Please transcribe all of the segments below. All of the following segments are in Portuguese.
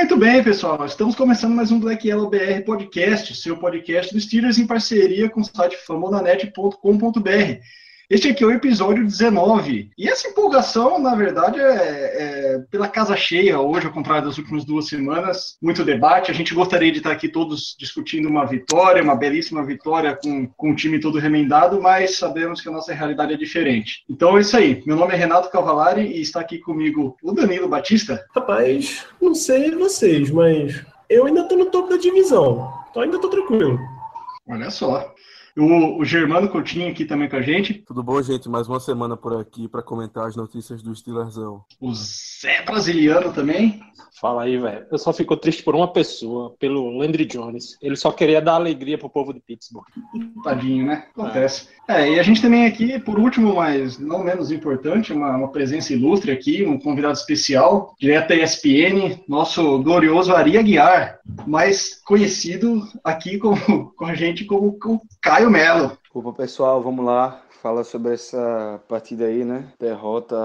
Muito bem, pessoal. Estamos começando mais um Black Yellow BR Podcast, seu podcast do Steelers em parceria com o site famonanet.com.br. Este aqui é o episódio 19. E essa empolgação, na verdade, é, é pela casa cheia hoje, ao contrário das últimas duas semanas. Muito debate. A gente gostaria de estar aqui todos discutindo uma vitória, uma belíssima vitória com, com o time todo remendado, mas sabemos que a nossa realidade é diferente. Então é isso aí. Meu nome é Renato Cavalari e está aqui comigo o Danilo Batista. Rapaz, não sei vocês, mas eu ainda tô no topo da divisão. Então ainda tô tranquilo. Olha só. O, o Germano Coutinho aqui também com a gente. Tudo bom, gente? Mais uma semana por aqui para comentar as notícias do Steelersão. O Zé Brasiliano também. Fala aí, velho. Eu só fico triste por uma pessoa, pelo Landry Jones. Ele só queria dar alegria pro povo de Pittsburgh. Tadinho, né? Acontece. É, e a gente também aqui, por último, mas não menos importante, uma, uma presença ilustre aqui, um convidado especial, direto da ESPN, nosso glorioso Ari Aguiar, mais conhecido aqui como, com a gente como o Caio Melo. Opa, pessoal, vamos lá. Fala sobre essa partida aí, né? Derrota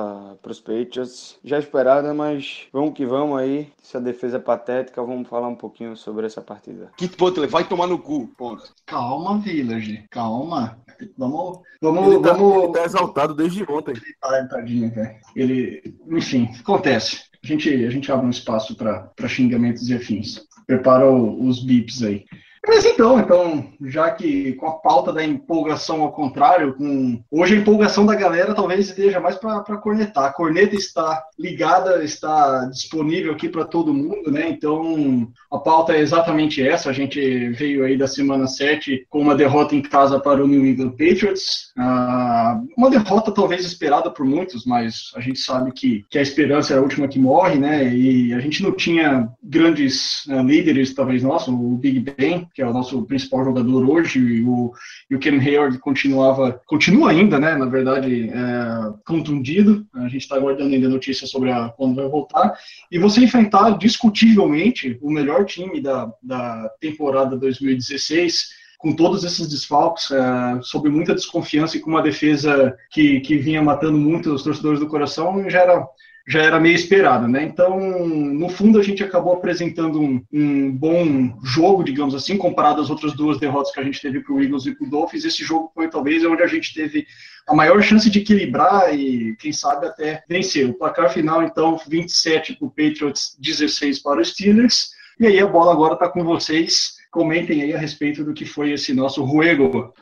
para os Patriots. Já esperada, mas vamos que vamos aí. Essa defesa patética, vamos falar um pouquinho sobre essa partida. Kit Butler, vai tomar no cu. Ponto. Calma, Village, calma. Vamos, vamos, Ele tá, vamos. ele tá exaltado desde ontem. Ai, tadinho, velho. Ele, enfim, acontece. A gente, a gente abre um espaço para xingamentos e afins. Prepara os bips aí. Mas então, então, já que com a pauta da empolgação ao contrário, com hoje a empolgação da galera talvez esteja mais para cornetar. A corneta está ligada, está disponível aqui para todo mundo, né? Então, a pauta é exatamente essa. A gente veio aí da semana 7 com uma derrota em casa para o New England Patriots. Ah, uma derrota talvez esperada por muitos, mas a gente sabe que, que a esperança é a última que morre, né? E a gente não tinha grandes ah, líderes, talvez nosso, o Big Ben, que é o nosso principal jogador hoje, e o, e o Ken Hayward continuava, continua ainda, né? Na verdade, é, contundido. A gente está aguardando ainda notícias sobre a, quando vai voltar. E você enfrentar discutivelmente o melhor time da, da temporada 2016 com todos esses desfalques, é, sob muita desconfiança e com uma defesa que, que vinha matando muito os torcedores do coração, já era, já era meio esperado, né? Então, no fundo, a gente acabou apresentando um, um bom jogo, digamos assim, comparado às outras duas derrotas que a gente teve para o Eagles e para o Dolphins. Esse jogo foi talvez onde a gente teve a maior chance de equilibrar e, quem sabe, até vencer. O placar final, então, 27 para o Patriots, 16 para os Steelers. E aí a bola agora está com vocês. Comentem aí a respeito do que foi esse nosso ruego.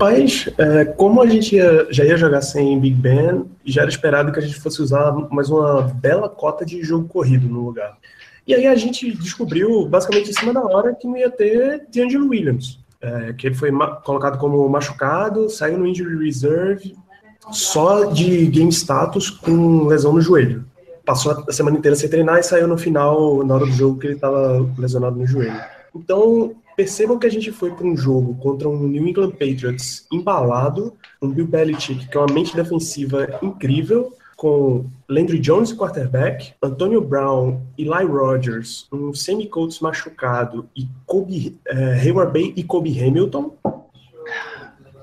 Rapaz, é, como a gente ia- já ia jogar sem Big Ben, já era esperado que a gente fosse usar mais uma bela cota de jogo corrido no lugar. E aí a gente descobriu, basicamente em cima da hora, que não ia ter DeAngelo Williams. É, que ele foi colocado como machucado, saiu no injury reserve, só de game status com lesão no joelho. Passou a semana inteira sem treinar e saiu no final, na hora do jogo, que ele estava lesionado no joelho. Então, percebam que a gente foi para um jogo contra um New England Patriots embalado, um Bill Belichick que é uma mente defensiva incrível, com Landry Jones, quarterback, Antonio Brown, Eli Rogers, um Sammy Coates machucado e Kobe, eh, Hayward Bay e Kobe Hamilton.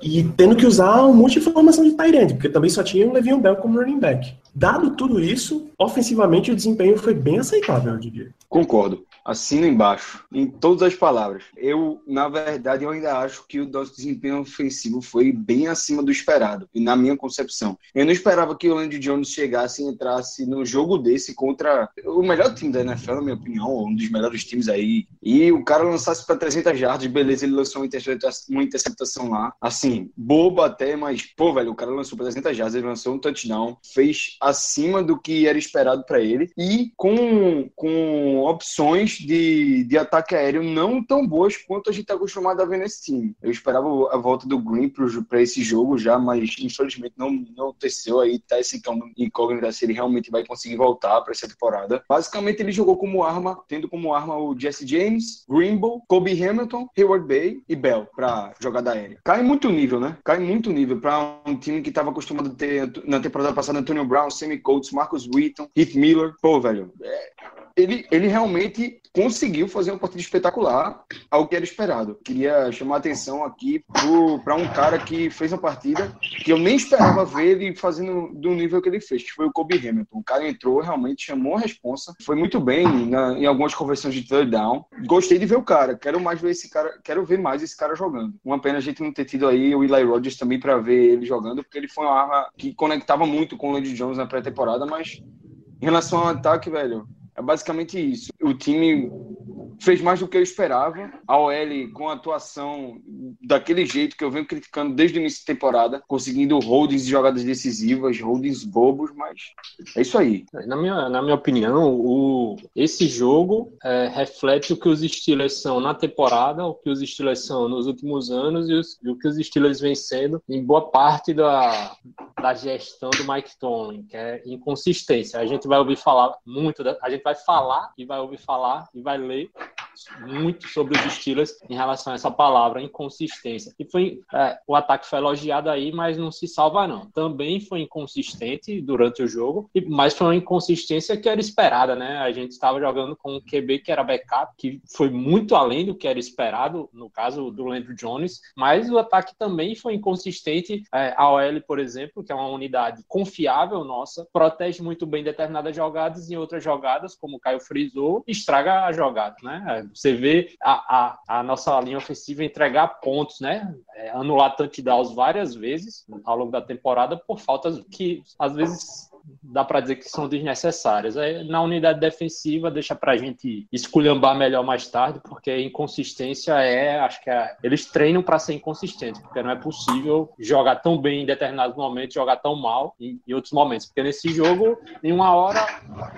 E tendo que usar um monte de formação de end, porque também só tinha o Le'Veon Bell como running back. Dado tudo isso, ofensivamente o desempenho foi bem aceitável, eu diria. Concordo. Assino embaixo, em todas as palavras. Eu, na verdade, eu ainda acho que o nosso desempenho ofensivo foi bem acima do esperado, e na minha concepção. Eu não esperava que o Andy Jones chegasse e entrasse no jogo desse contra o melhor time da NFL, na minha opinião, um dos melhores times aí, e o cara lançasse para 300 jardas, beleza, ele lançou uma interceptação, uma interceptação lá, assim, boba até, mas, pô, velho, o cara lançou para 300 jardas, ele lançou um touchdown, fez acima do que era esperado para ele, e com, com opções de, de ataque aéreo não tão boas quanto a gente está acostumado a ver nesse time. Eu esperava a volta do Green para esse jogo já, mas infelizmente não, não aconteceu. Aí tá esse incógnito se ele realmente vai conseguir voltar para essa temporada. Basicamente, ele jogou como arma, tendo como arma o Jesse James, Greenbow, Kobe Hamilton, Hayward Bay e Bell para jogada aérea. Cai muito nível, né? Cai muito nível para um time que estava acostumado a ter na temporada passada Antonio Brown, Sammy Coates, Marcus Wheaton, Heath Miller. Pô, velho, é, ele, ele realmente conseguiu fazer uma partida espetacular ao que era esperado. Queria chamar a atenção aqui para um cara que fez uma partida que eu nem esperava ver ele fazendo do nível que ele fez, que foi o Kobe Hamilton. O cara entrou, realmente chamou a responsa, foi muito bem na, em algumas conversões de third down. Gostei de ver o cara, quero mais ver esse cara, quero ver mais esse cara jogando. Uma pena a gente não ter tido aí o Eli Rogers também para ver ele jogando, porque ele foi uma arma que conectava muito com o Lady Jones na pré-temporada, mas em relação ao ataque, velho, é basicamente isso. O time fez mais do que eu esperava. A OL com a atuação daquele jeito que eu venho criticando desde o início da temporada, conseguindo holdings de jogadas decisivas, holdings bobos, mas é isso aí. Na minha, na minha opinião, o, esse jogo é, reflete o que os Steelers são na temporada, o que os Steelers são nos últimos anos e, os, e o que os Steelers vem sendo em boa parte da, da gestão do Mike Tomlin, que é inconsistência. A gente vai ouvir falar muito, da, a gente vai falar e vai ouvir falar e vai ler muito sobre os Steelers em relação a essa palavra, inconsistência. E foi é, o ataque foi elogiado aí, mas não se salva não. Também foi inconsistente durante o jogo, mas foi uma inconsistência que era esperada, né? A gente estava jogando com um QB que era backup, que foi muito além do que era esperado, no caso do Landry Jones, mas o ataque também foi inconsistente. É, a OL, por exemplo, que é uma unidade confiável nossa, protege muito bem determinadas jogadas e outras jogadas como o Caio frisou, estraga a jogada, né? Você vê a, a, a nossa linha ofensiva entregar pontos, né? É, anular touchdowns várias vezes ao longo da temporada por faltas que às vezes dá para dizer que são desnecessárias. Aí, na unidade defensiva, deixa para a gente esculhambar melhor mais tarde, porque inconsistência é, acho que é, eles treinam para ser inconsistentes, porque não é possível jogar tão bem em determinados momentos, jogar tão mal em, em outros momentos, porque nesse jogo, em uma hora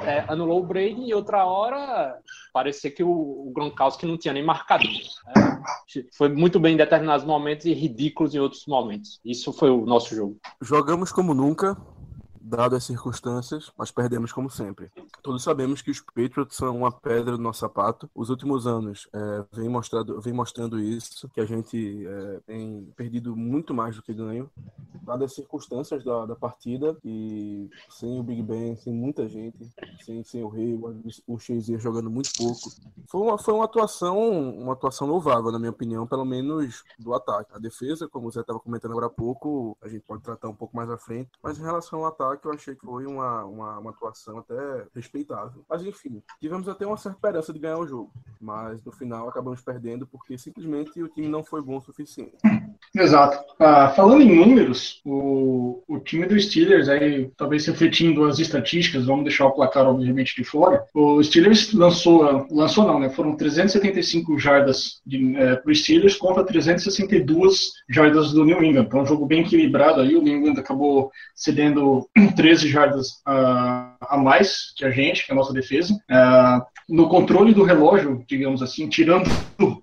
é, anulou o Brady e outra hora parecia que o, o Gronkowski não tinha nem marcador. Né? Foi muito bem em determinados momentos e ridículos em outros momentos. Isso foi o nosso jogo. Jogamos como nunca, dadas as circunstâncias, nós perdemos como sempre. Todos sabemos que os Patriots são uma pedra no nosso sapato. Os últimos anos é, vem, mostrado, vem mostrando isso, que a gente é, tem perdido muito mais do que ganho, dadas as circunstâncias da, da partida, e sem o Big Ben, sem muita gente, sem, sem o Rei, o Shazier jogando muito pouco. Foi uma, foi uma atuação uma atuação louvável, na minha opinião, pelo menos do ataque. A defesa, como você estava comentando agora há pouco, a gente pode tratar um pouco mais à frente, mas em relação ao ataque, que eu achei que foi uma, uma, uma, atuação até respeitável. Mas enfim, tivemos até uma certa esperança de ganhar o jogo. Mas no final acabamos perdendo porque simplesmente o time não foi bom o suficiente. Exato. Ah, falando em números, o, o time do Steelers, aí talvez refletindo as estatísticas, vamos deixar o placar obviamente de fora. O Steelers lançou, lançou não, né? Foram 375 jardas é, para o Steelers contra 362 jardas do New England. Então, um jogo bem equilibrado aí. O New England acabou cedendo 13 jardas uh, a mais que a gente, que a nossa defesa. Uh, no controle do relógio, digamos assim, tirando,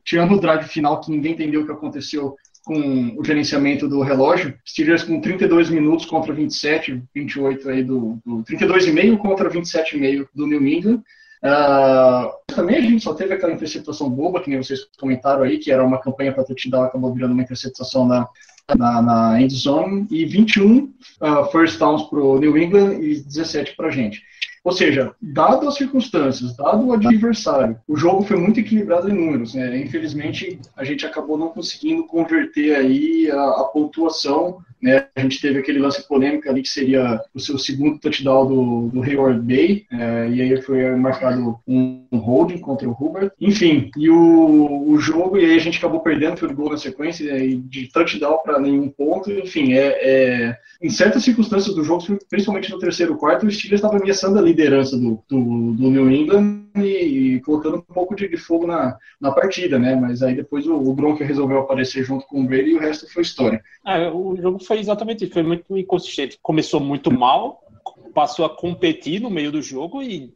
tirando o drive final, que ninguém entendeu o que aconteceu com o gerenciamento do relógio, Steelers com 32 minutos contra 27, 28 aí do, do 32,5 contra 27,5 do New England. Uh, também a gente só teve aquela interceptação boba, que nem vocês comentaram aí, que era uma campanha para touchdown, acabou virando uma interceptação na, na, na end zone, e 21 uh, ah, first downs para o New England e 17 para a gente. Ou seja, dado as circunstâncias, dado o adversário, o jogo foi muito equilibrado em números. Né? Infelizmente, a gente acabou não conseguindo converter aí a, a pontuação né? A gente teve aquele lance polêmico ali que seria o seu segundo touchdown do, do Hayward Bay, é, e aí foi marcado um, holding contra o Hubert. Enfim, e o, o jogo, e aí a gente acabou perdendo o gol na sequência, e de touchdown para nenhum ponto. Enfim, é, é, em certas circunstâncias do jogo, principalmente no terceiro quarto, o Steelers estava ameaçando a liderança do, do, do New England e, colocando um pouco de, de, fogo na, na partida, né? Mas aí depois o, o Gronk resolveu aparecer junto com o Brady e o resto foi história. É, o jogo foi exatamente isso, foi muito inconsistente. Começou muito mal, passou a competir no meio do jogo e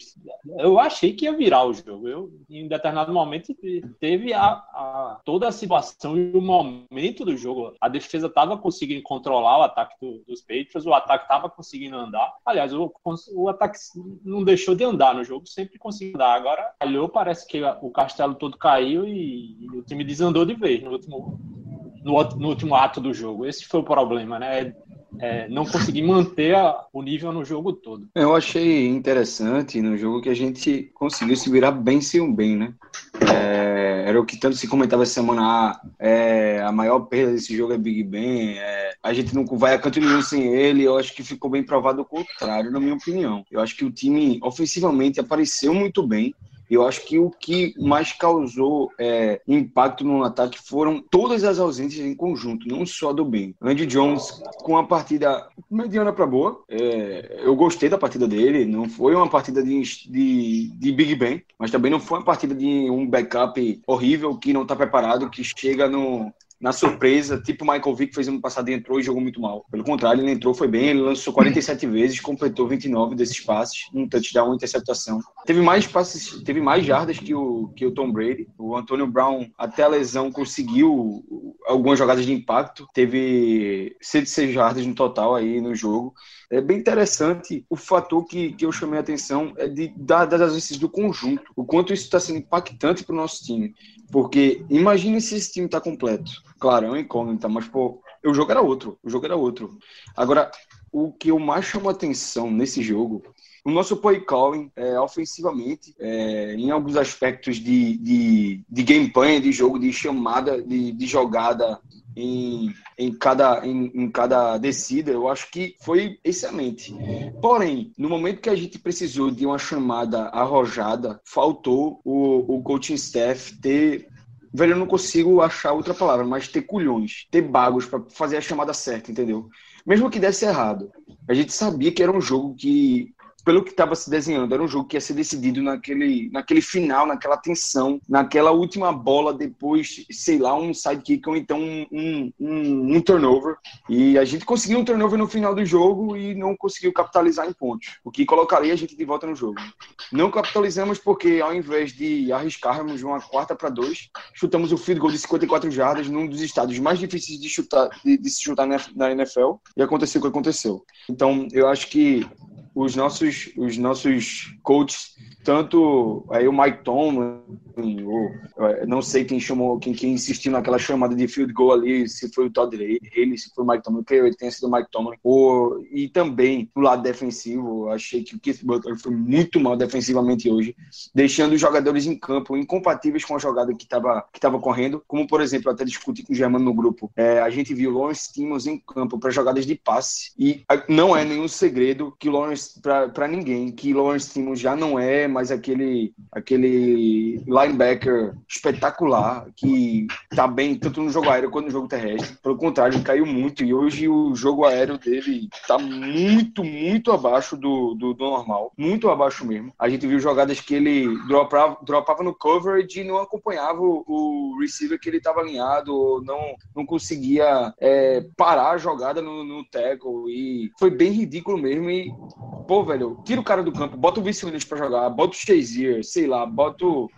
eu achei que ia virar o jogo. Eu, em determinado momento, teve a, a toda a situação e o momento do jogo. A defesa estava conseguindo controlar o ataque do, dos Patriots, o ataque estava conseguindo andar. Aliás, o, o ataque não deixou de andar no jogo, sempre conseguiu andar. Agora, olhou, parece que o castelo todo caiu e, e o time desandou de vez no último, no, no, último ato do jogo. Esse foi o problema, né? É, não conseguir manter a, o nível no jogo todo. Eu achei interessante no jogo que a gente conseguiu se virar bem sem um bem, né? É, era o que tanto se comentava essa semana, ah, é, a maior perda desse jogo é Big Ben, é, a gente não vai a canto nenhum sem ele, eu acho que ficou bem provado o contrário, na minha opinião. Eu acho que o time ofensivamente apareceu muito bem, eu acho que o que mais causou é, impacto no ataque foram todas as ausências em conjunto, não só do Ben. Andy Jones com a partida mediana para boa. É, eu gostei da partida dele. Não foi uma partida de, de, de, Big Ben, mas também não foi uma partida de um backup horrível que não está preparado, que chega no, na surpresa, tipo Michael Vick fez ano passado entrou e jogou muito mal. Pelo contrário, ele entrou, foi bem, ele lançou 47 vezes, completou 29 desses passes, um touchdown, uma interceptação. Teve mais passes, teve mais jardas que o, que o Tom Brady. O Antonio Brown, até a lesão, conseguiu algumas jogadas de impacto, teve 106 jardas no total aí no jogo. É bem interessante o fator que, que eu chamei a atenção é de, das vezes do conjunto, o quanto isso está sendo impactante para o nosso time. Porque imagine se esse time está completo. Claro, é uma incógnita, mas pô, o jogo era outro. O jogo era outro. Agora, o que eu mais chamo atenção nesse jogo o nosso play calling, é, ofensivamente, é, em alguns aspectos de, de, de gameplay, de jogo, de chamada, de, de jogada em, em, cada, em, em, cada descida, eu acho que foi excelente. Porém, no momento que a gente precisou de uma chamada arrojada, faltou o, o coaching staff ter velho, eu não consigo achar outra palavra, mas ter culhões, ter bagos para fazer a chamada certa, entendeu? Mesmo que desse errado. A gente sabia que era um jogo que pelo que estava se desenhando, era um jogo que ia ser decidido naquele, naquele final, naquela tensão, naquela última bola, depois, sei lá, um sidekick ou então um, um, um, um, turnover. E a gente conseguiu um turnover no final do jogo e não conseguiu capitalizar em pontos, o que colocaria a gente de volta no jogo. Não capitalizamos porque, ao invés de arriscarmos uma quarta para dois, chutamos o field goal de 54 jardas num dos estados mais difíceis de, chutar, de, de se chutar na NFL e aconteceu o que aconteceu. Então, eu acho que os nossos, os nossos coaches, tanto aí o Mike Tomlin, não sei quem chamou, quem, quem insistiu naquela chamada de field goal ali, se foi o Todd ele, se foi o Mike Tomlin, creio que tenha sido o Mike Tomlin, ou, e também do lado defensivo, achei que o Keith Butler foi muito mal defensivamente hoje, deixando os jogadores em campo incompatíveis com a jogada que estava que tava correndo, como por exemplo, até discuti com o Germano no grupo, é, a gente viu Lawrence Timmons em campo para jogadas de passe, e não é nenhum segredo que Lawrence para ninguém que Lawrence Timmons já não é mais aquele aquele linebacker espetacular que tá bem tanto no jogo aéreo quanto no jogo terrestre. Pelo contrário, caiu muito e hoje o jogo aéreo dele tá muito, muito abaixo do, do, do normal. Muito abaixo mesmo. A gente viu jogadas que ele dropava, dropava no coverage e não acompanhava o, o receiver que ele estava alinhado não, não conseguia é, parar a jogada no, no tackle. E foi bem ridículo mesmo. E pô, velho, tira o cara do campo, bota o Vince Williams pra jogar, bota o Shazier, sei lá, bota o,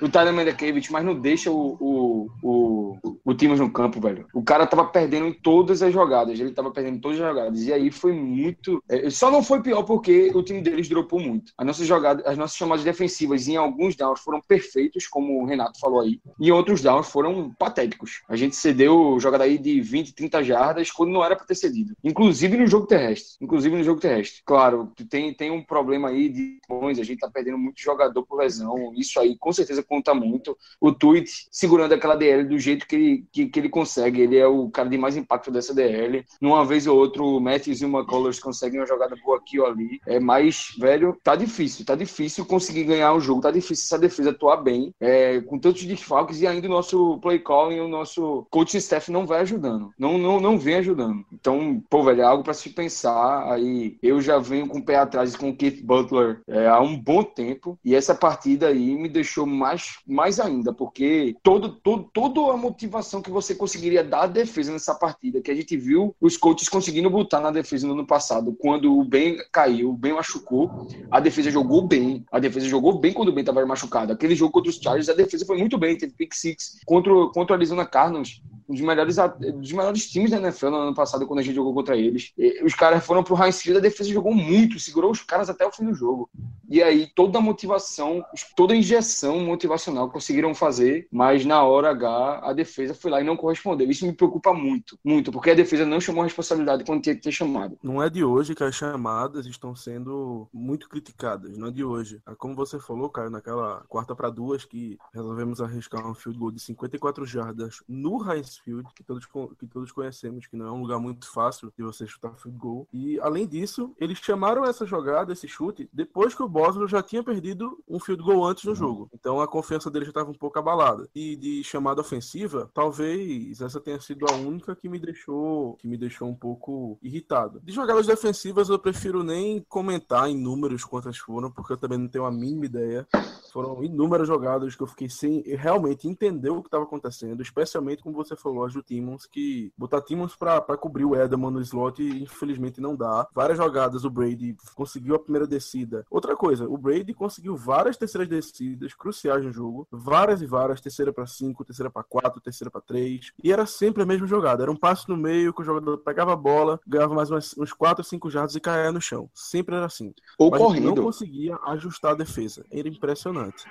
o Tyler Mendekevich, mas não deixa o, o, o, o Timos no campo, velho. O cara tava perdendo em todas as jogadas, ele tava perdendo em todas as jogadas. E aí foi muito. É, só não foi pior porque o time deles dropou muito. As nossas jogadas, as nossas chamadas defensivas em alguns downs foram perfeitos, como o Renato falou aí, e outros downs foram patéticos. A gente cedeu jogada aí de 20, 30 jardas quando não era para ter cedido. Inclusive no jogo terrestre. Inclusive no jogo terrestre. Claro, tem, tem um problema aí de a gente tá perdendo muito jogador por lesão. Isso aí com certeza conta muito. O Tweet segurando aquela DL do jeito que ele, que, que ele consegue. Ele é o cara de mais impacto dessa DL. Numa vez ou outra, o Matthews e o McCullers conseguem uma jogada boa aqui ou ali. É mais, velho, tá difícil. Tá difícil conseguir ganhar o jogo. Tá difícil essa defesa atuar bem. É, com tantos desfalques e ainda o nosso play calling, o nosso coaching staff não vai ajudando. Não, não, não vem ajudando. Então, pô, velho, é algo para se pensar. Aí eu já venho com o pé atrás com o Keith Butler é, há um bom tempo. E essa partida aí me deixou mais mais, ainda, porque todo, todo, toda a motivação motivação que você conseguiria dar à defesa nessa partida, que a gente viu os coaches conseguindo botar na defesa no ano passado, quando o Ben caiu, o Ben machucou, a defesa jogou bem, a defesa jogou bem quando o Ben estava machucado. Aquele jogo contra os Chargers, a defesa foi muito bem, teve pick six contra, contra a Arizona Cardinals, um dos melhores, dos melhores times da NFL no ano passado, quando a gente jogou contra eles. E os caras foram pro Heinz Field, a defesa jogou muito, segurou os caras até o fim do jogo. E aí, toda a motivação, toda a injeção motivacional conseguiram fazer, mas na hora H, a defesa foi lá e não correspondeu. Isso me preocupa muito, muito, porque a defesa não chamou a responsabilidade quando tinha que ter chamado. Não é de hoje que as chamadas estão sendo muito criticadas, não é de hoje. É Como você falou, Caio, naquela quarta para duas que resolvemos arriscar um field goal de 54 jardas no Heinz Field, que todos, que todos conhecemos, que não é um lugar muito fácil de você chutar field goal. E além disso, eles chamaram essa jogada, esse chute, depois que o Boswell já tinha perdido um field goal antes no jogo. Então a confiança dele já estava um pouco abalada. E de chamada ofensiva, talvez essa tenha sido a única que me deixou que me deixou um pouco irritado. De jogadas defensivas eu prefiro nem comentar em números quantas foram, porque eu também não tenho a mínima ideia. Foram inúmeras jogadas que eu fiquei sem realmente entender o que estava acontecendo, especialmente como você falou, as do Timmons, que botar Timmons para cobrir o Edelman no slot, infelizmente não dá. Várias jogadas o Brady conseguiu a primeira descida. Outra coisa, o Brady conseguiu várias terceiras descidas cruciais no jogo, várias e várias, terceira para 5, terceira para 4, terceira para 3, e era sempre a mesma jogada. Era um passe no meio que o jogador pegava a bola, ganhava mais umas, uns 4, 5 jardas e caía no chão. Sempre era assim. Ou Mas gente não correndo. conseguia ajustar a defesa. Era impressionante.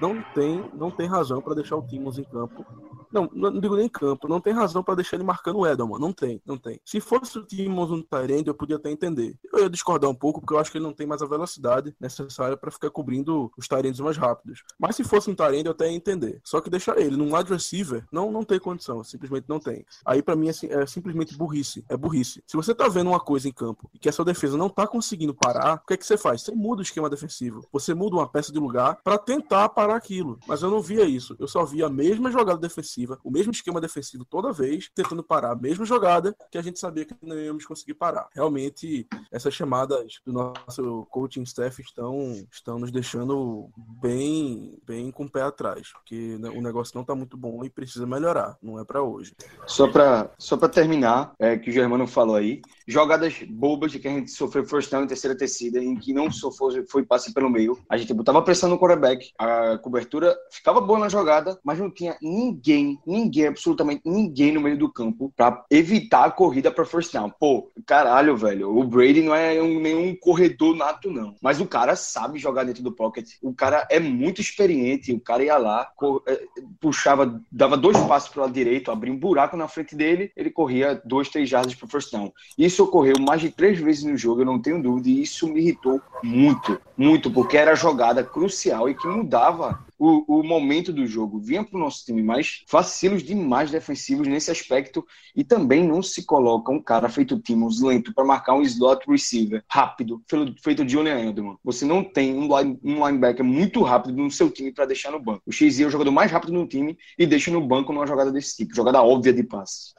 Não tem, não tem razão para deixar o Timmons em campo. Não, não digo nem em campo. Não tem razão para deixar ele marcando o Edelman. Não tem, não tem. Se fosse o Timmons no Tyrande, eu podia até entender. Eu ia discordar um pouco, porque eu acho que ele não tem mais a velocidade necessária para ficar cobrindo os Tyrands mais rápidos. Mas se fosse um Tyrande, eu até ia entender. Só que deixar ele num wide receiver, não, não tem condição. Simplesmente não tem. Aí para mim é, é simplesmente burrice. É burrice. Se você tá vendo uma coisa em campo e que a sua defesa não tá conseguindo parar, o que é que você faz? Você muda o esquema defensivo. Você muda uma peça de lugar para tentar parar aquilo. Mas eu não via isso. Eu só via a mesma jogada defensiva, o mesmo esquema defensivo toda vez, tentando parar a mesma jogada que a gente sabia que não íamos conseguir parar. Realmente, essas chamadas do nosso coaching staff estão, estão nos deixando bem, bem com o pé atrás, porque o negócio não tá muito bom e precisa melhorar. Não é para hoje. Só pra, só terminar, é, que o Germano falou aí, jogadas bobas de que a gente sofreu first down em terceira tecida, em que não só foi, passe pelo meio, a gente botava pressão no quarterback, a cobertura ficava boa na jogada, mas não tinha ninguém, ninguém, absolutamente ninguém no meio do campo pra evitar a corrida pra first down. Pô, caralho, velho, o Brady não é um- nenhum corredor nato, não, mas o cara sabe jogar dentro do pocket, o cara é muito experiente, o cara ia lá, é, puxava, dava dois passos para lado direito, abria um buraco na frente dele, ele corria dois, três jardas para first down. Isso ocorreu mais de três vezes no jogo, eu não tenho dúvida, e isso me irritou muito, muito, porque era jogada crucial e que mudava o, o momento do jogo. Vinha para o nosso time, mas vacilos demais defensivos nesse aspecto e também não se coloca um cara feito Timmons lento para marcar um slot receiver rápido, feito- Julian Edelman. Você não tem um, line- um linebacker muito rápido no seu time para deixar no banco. O XZ é o jogador mais rápido no time e deixa no banco numa jogada desse tipo, jogada óbvia de passe.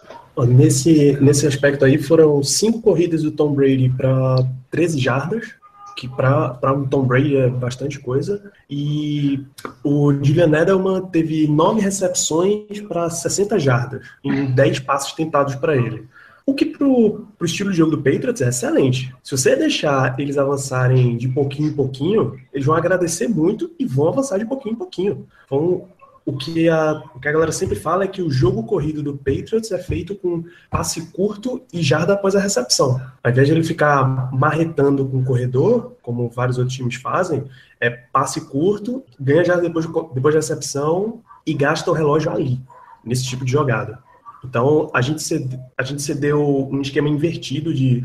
Nesse, nesse aspecto aí, foram cinco corridas do Tom Brady para 13 jardas, que para um Tom Brady é bastante coisa. E o Julian Edelman teve nove recepções para 60 jardas, em 10 passes tentados para ele. O que pro, pro estilo de jogo do Patriots é excelente. Se você deixar eles avançarem de pouquinho em pouquinho, eles vão agradecer muito e vão avançar de pouquinho em pouquinho. Vão o que, a, o que a galera sempre fala é que o jogo corrido do Patriots é feito com passe curto e jarda após a recepção. Ao invés de ele ficar marretando com o corredor, como vários outros times fazem, é passe curto, ganha jarda depois, depois da recepção e gasta o relógio ali, nesse tipo de jogada. Então, a gente, cede, a gente cedeu um esquema invertido de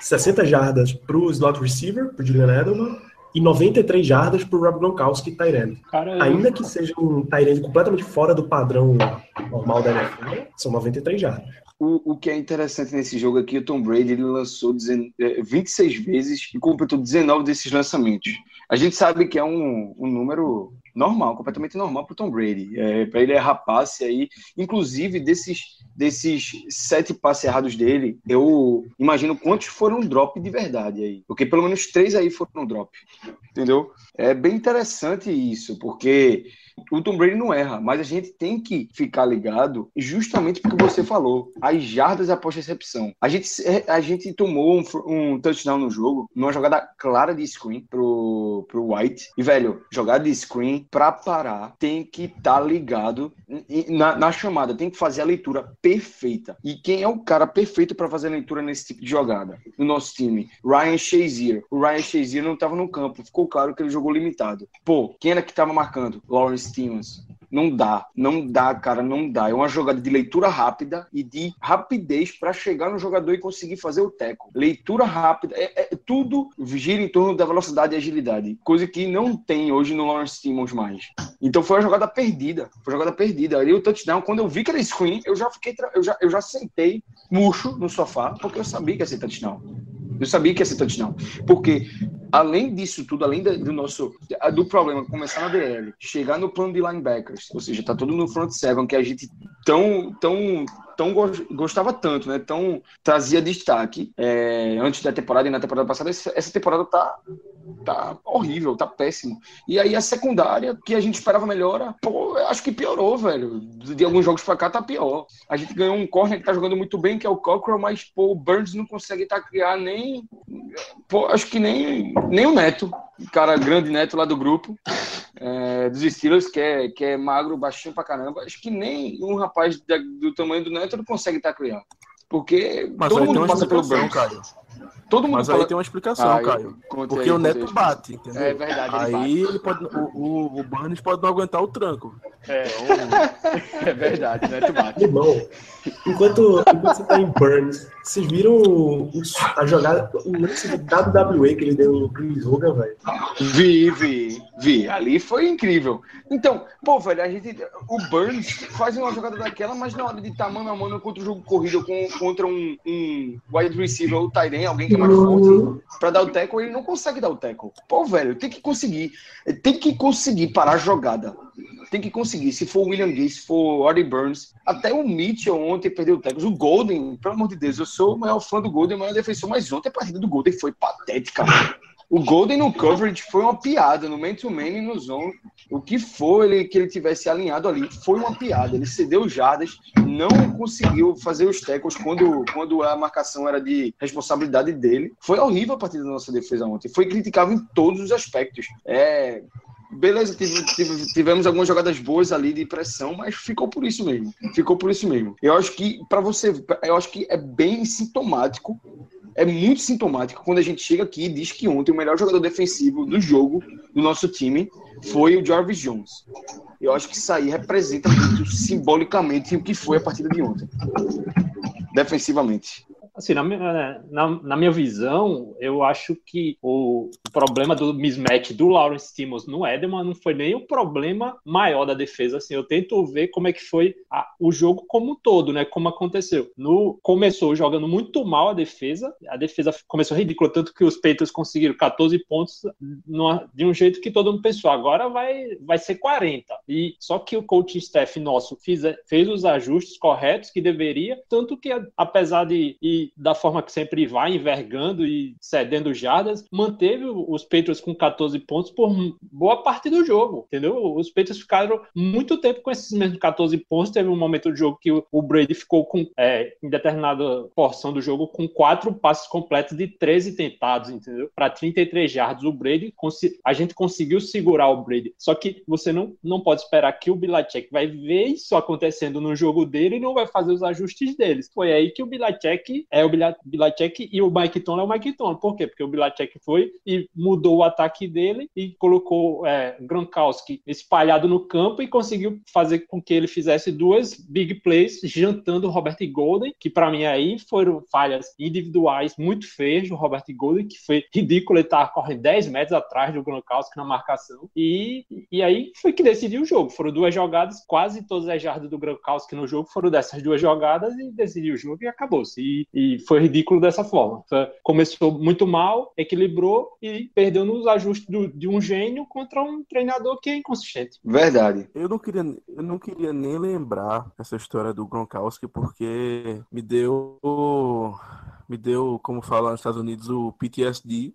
60 jardas para o slot receiver, para o Julian Edelman, e 93 jardas para o Rob Gronkowski. Cara, Ainda que seja um Tyrande completamente fora do padrão normal da NFL, são 93 jardas. O, o que é interessante nesse jogo aqui, o Tom Brady ele lançou 19 eh, 26 vezes e completou 19 desses lançamentos. A gente sabe que é um, um número normal, completamente normal para o Tom Brady. É, para ele errar passe aí, inclusive desses desses sete passes errados dele, eu imagino quantos foram drop de verdade aí. Porque pelo menos três aí foram drop. Entendeu? É bem interessante isso, porque o Tom Brady não erra, mas a gente tem que ficar ligado justamente porque você falou, as jardas após recepção. A gente, a gente tomou um, um touchdown no jogo, numa jogada clara de screen pro, pro White. E, velho, jogada de screen pra parar tem que estar tá ligado na, na, chamada, tem que fazer a leitura perfeita. E quem é o cara perfeito para fazer a leitura nesse tipo de jogada? No nosso time, Ryan Shazier. O Ryan Shazier não tava no campo, ficou claro que ele jogou limitado. Pô, quem era que tava marcando? Lawrence Stevens. Não dá, não dá, cara, não dá. É uma jogada de leitura rápida e de rapidez para chegar no jogador e conseguir fazer o teco. Leitura rápida, é, é, tudo gira em torno da velocidade e agilidade, coisa que não tem hoje no Lawrence Timmons mais. Então foi uma jogada perdida, foi uma jogada perdida. Ali o touchdown, quando eu vi que era screen, eu já fiquei, eu já, eu já sentei murcho no sofá, porque eu sabia que ia ser touchdown. Eu sabia que ia ser touchdown. Porque, além disso tudo, além do nosso do problema começar na DL, chegar no plano de linebackers, ou seja, tá tudo no front seven, que a gente tão, tão, tão gostava tanto, né? Tão trazia destaque é, antes da temporada e na temporada passada. Essa temporada tá tá horrível, tá péssimo. E aí a secundária, que a gente esperava melhora, pô, acho que piorou, velho. De alguns jogos pra cá tá pior. A gente ganhou um corner que tá jogando muito bem, que é o Cockrell, mas, pô, o Burns não consegue tá criar nem. Pô, acho que nem, nem o Neto, cara grande Neto lá do grupo. É, dos Steelers, que é, que é magro, baixinho pra caramba. Acho que nem um rapaz do tamanho do Neto não consegue tá criar. Porque Mas todo mundo passa pelo Burns. Cara. Todo mundo Mas fala... aí tem uma explicação, Ah, Caio. Porque aí, o Neto bate, entendeu? É verdade, ele Aí bate. ele pode, o, o, o Barnes pode não aguentar o tranco. É, é verdade, né? Tu bate. Irmão, enquanto, enquanto você tá em Burns, vocês viram o- a jogada, o lance de WWE que ele deu no Chris Hogan, velho? Vi, vi, vi. Ali foi incrível. Então, pô, velho, a gente. O Burns faz uma jogada daquela, mas na hora de estar mano a mano contra o jogo corrido, com, contra um, um wide receiver ou Tyrene, alguém que mais forte, pra dar o tackle, ele não consegue dar o tackle. Pô, velho, tem que conseguir. Tem que conseguir parar a jogada. Tem que conseguir. Se for o William Gay, se for o Burns, até o Mitchell ontem perdeu o tackle. O Golden, pelo amor de Deus, eu sou o maior fã do Golden, o maior defensor, mas ontem a partida do Golden foi patética. O Golden no coverage foi uma piada, no man-to-man e no zone. O que for ele, que ele tivesse alinhado ali foi uma piada. Ele cedeu jardas, não conseguiu fazer os tackles quando, quando a marcação era de responsabilidade dele. Foi horrível a partida da nossa defesa ontem. Foi criticável em todos os aspectos. É, beleza, tive- tive- tivemos algumas jogadas boas ali de pressão, mas ficou por isso mesmo. Ficou por isso mesmo. Eu acho que, para você, eu acho que é bem sintomático é muito sintomático quando a gente chega aqui e diz que ontem o melhor jogador defensivo do jogo do nosso time foi o Jarvis Jones. Eu acho que isso aí representa muito simbolicamente o que foi a partida de ontem. Defensivamente. Assim, na minha, na, na minha visão, eu acho que o problema do mismatch do Lawrence Timmons no Edelman não foi nem o problema maior da defesa. Assim, eu tento ver como é que foi a- o jogo como um todo, né? Como aconteceu. No, começou jogando muito mal a defesa, a defesa começou ridícula, tanto que os Patriots conseguiram 14 pontos numa- de um jeito que todo mundo pensou, agora vai, vai ser 40. E só que o coaching staff nosso fez os ajustes corretos que deveria, tanto que apesar de da forma que sempre vai, envergando e cedendo jardas, manteve os Patriots com 14 pontos por boa parte do jogo, entendeu? Os Patriots ficaram muito tempo com esses mesmos 14 pontos. Teve um momento do jogo que o Brady ficou com, é, em determinada porção do jogo, com quatro passes completos de 13 tentados, entendeu? Para 33 jardas. O Brady, a gente conseguiu segurar o Brady. Só que você não, não pode esperar que o Bilacek vai ver isso acontecendo no jogo dele e não vai fazer os ajustes deles. Foi aí que o Bilacek é o Bila- Bilacek e o Mike Tomlin é o Mike Tomlin. Por quê? Porque o Bilacek foi e mudou o ataque dele e colocou é, Gronkowski espalhado no campo e conseguiu fazer com que ele fizesse duas big plays jantando o Robert Golden, que para mim aí foram falhas individuais muito feias do Robert Golden, que foi ridículo, ele tava correndo 10 metros atrás do Gronkowski na marcação. E, e aí foi que decidiu o jogo. Foram duas jogadas, quase todas as jardas do Gronkowski no jogo foram dessas duas jogadas e decidiu o jogo e acabou-se. E, E foi ridículo dessa forma. Começou muito mal, equilibrou e perdeu nos ajustes do- de um gênio contra um treinador que é inconsistente. Verdade. Eu não queria, eu não queria nem lembrar essa história do Gronkowski porque me deu, me deu, como fala nos Estados Unidos, o PTSD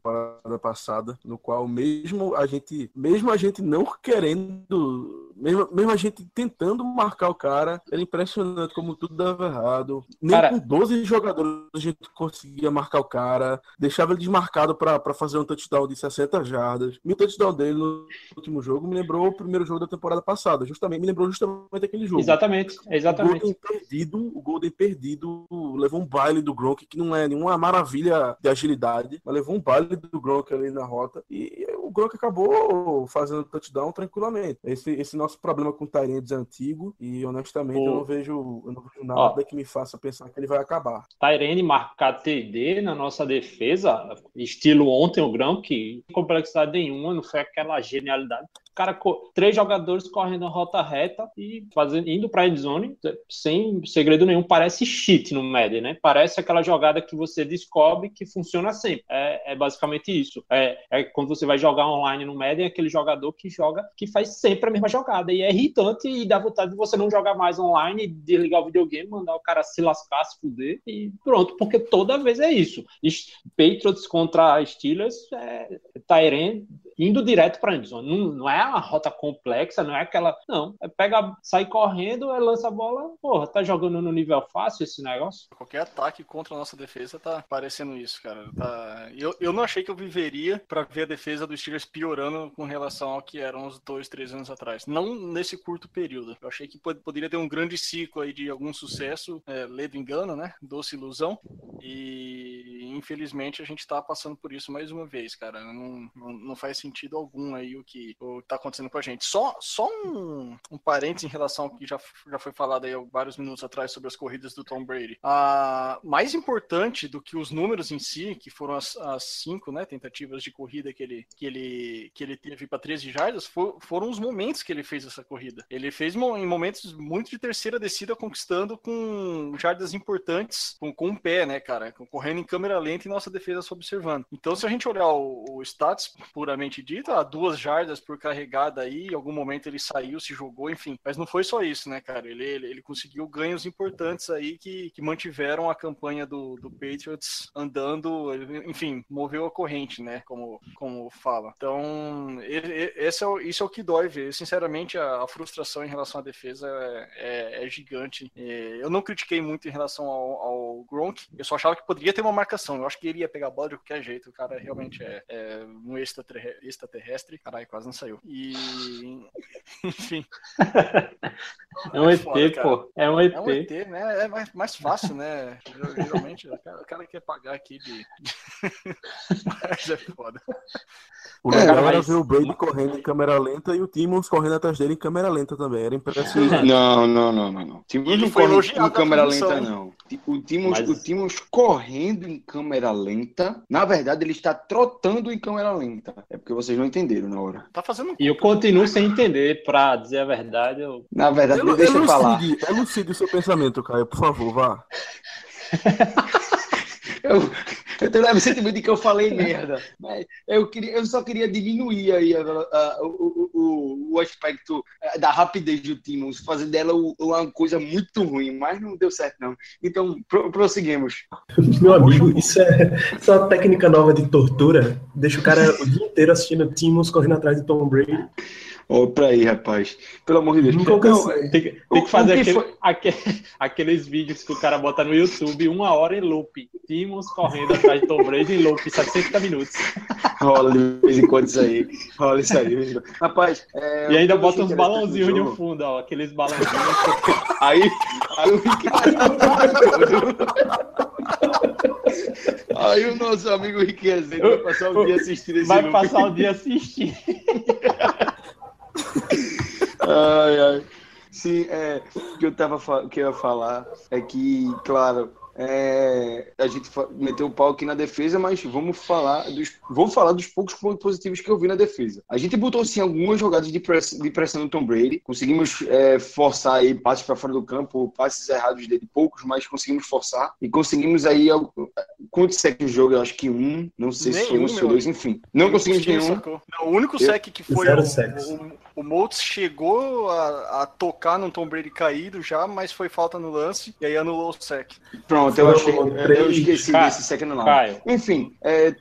da passada, no qual mesmo a gente, mesmo a gente não querendo, mesmo, mesmo a gente tentando marcar o cara, era impressionante como tudo dava errado. Nem Cara- com 12 jogadores a gente conseguia marcar o cara, deixava ele desmarcado pra pra fazer um touchdown de 60 jardas. E o touchdown dele no último jogo me lembrou o primeiro jogo da temporada passada, justamente me lembrou justamente aquele jogo. Exatamente, O exatamente. Golden perdido, o Golden perdido levou um baile do Gronk, que não é nenhuma maravilha de agilidade, mas levou um baile do Gronk ali na rota e o Gronk acabou fazendo touchdown tranquilamente. Esse, esse nosso problema com o Tyrants é antigo e honestamente eu O- não vejo, eu não vejo nada que me faça pensar que ele vai acabar. Tyrene marcar TD na nossa defesa, estilo ontem o Grão, que complexidade nenhuma, não foi aquela genialidade. Cara, três jogadores correndo a rota reta e fazendo, indo para a endzone, sem segredo nenhum, parece cheat no Madden, né? Parece aquela jogada que você descobre que funciona sempre. É, é basicamente isso. É, é quando você vai jogar online no Madden, é aquele jogador que joga, que faz sempre a mesma jogada. E é irritante e dá vontade de você não jogar mais online, desligar o videogame, mandar o cara se lascar, se fuder e pronto, porque toda vez é isso. Is- Patriots contra Steelers, é, Tyrene indo direto para endzone. Não, não é uma rota complexa, não é aquela. Não, é pega, sai correndo, é, lança a bola. Porra, tá jogando no nível fácil esse negócio? Qualquer ataque contra a nossa defesa tá parecendo isso, cara. Tá... Eu, eu não achei que eu viveria pra ver a defesa dos Steelers piorando com relação ao que eram uns dois, três anos atrás. Não nesse curto período. Eu achei que pod- poderia ter um grande ciclo aí de algum sucesso, é, ledo engano, né? Doce ilusão. E infelizmente a gente tá passando por isso mais uma vez, cara. Não, não, não faz sentido algum aí o que, o tá acontecendo com a gente. Só, só um, um parênteses em relação ao que já, já foi falado aí vários minutos atrás sobre as corridas do Tom Brady. A mais importante do que os números em si, que foram as, as cinco né, tentativas de corrida que ele, que ele, que ele teve para 13 jardas, for- foram os momentos que ele fez essa corrida. Ele fez em momentos muito de terceira descida, conquistando com jardas importantes, com, com o pé, né, cara? Correndo em câmera lenta e nossa defesa só observando. Então, se a gente olhar o, o stats puramente dito, ah, duas jardas por carregada aí, em algum momento ele saiu, se jogou, enfim. Mas não foi só isso, né, cara? Ele, ele, ele conseguiu ganhos importantes aí que, que mantiveram a campanha do, do Patriots andando, enfim, moveu a corrente, né? Como, como fala. Então, ele- esse é o, isso é o que dói ver. Sinceramente, a, a frustração em relação à defesa é, é- é gigante. Eu não critiquei muito em relação ao, ao Gronk, eu só achava que poderia ter uma marcação. Eu acho que ele ia pegar a bola de qualquer jeito. O cara realmente é, é um extraterre- extraterrestre. Caralho, quase não saiu. E. Enfim. É um ET, foda, cara. pô. É um ET. É um ET, né? É mais, mais fácil, né? Geralmente, o cara, o cara quer pagar aqui de. Mas é foda. O É, legal era mas- ver o Brady correndo em câmera lenta e o Timmons correndo atrás dele em câmera lenta também. Era impressionante. Não, não, não, não, não. Timos Ele não foi corre em câmera lenta, não. O Timos, Mas- o Timos correndo em câmera lenta, na verdade, ele está trotando em câmera lenta. É porque vocês não entenderam na hora. Tá fazendo. E eu continuo sem entender, pra dizer a verdade. Eu... Na verdade, Elu- deixa eu falar. elucide, elucide o seu pensamento, Caio, por favor, vá. Eu, eu tenho leve sentimento de que eu falei merda. Mas eu, queria, eu só queria diminuir aí a- a- o, o, o, aspecto eh, da rapidez do Timos, fazer dela uma coisa muito ruim, mas não deu certo, não. Então, pro, prosseguimos. Meu amigo, isso é, isso é uma técnica nova de tortura. Deixa o cara o dia inteiro assistindo Timos correndo atrás de Tom Brady. Ó, pra aí, rapaz. Pelo amor de Deus. Nunca alcancei. Tem, que- tem que fazer que aquele- foi- aque- aqueles vídeos que o cara bota no YouTube, uma hora em loop. Timos correndo atrás de Tom Brady em loop, 60 minutos. Rola de vez em quando isso aí. Rola isso aí. Rapaz. é, E ainda bota uns balãozinhos no fundo, ó. Aqueles balãozinhos. Aí, aí o. Aí o nosso amigo Rick Rezende vai passar o dia assistindo esse Vai loop. passar o dia assistindo. Ai, ai. Sim, é, o que eu, tava, o que eu ia falar é que, claro, é, a gente meteu o pau aqui na defesa, mas vamos falar dos, vou falar dos poucos pontos positivos que eu vi na defesa. A gente botou sim algumas jogadas de, press, de pressão do Tom Brady, conseguimos é, forçar aí passes para fora do campo, passes errados dele, poucos, mas conseguimos forçar e conseguimos aí quantos sec no jogo? Eu acho que um, não sei se foi um, Nenhum, se foi dois, enfim, não conseguimos nenhum. Não, o único sec que foi o, o, o Moultz chegou a, a tocar no Tom Brady caído já, mas foi falta no lance e aí anulou o sec. Pronto, eu, achei, eu esqueci Caio, desse second round. Caio. Enfim, é,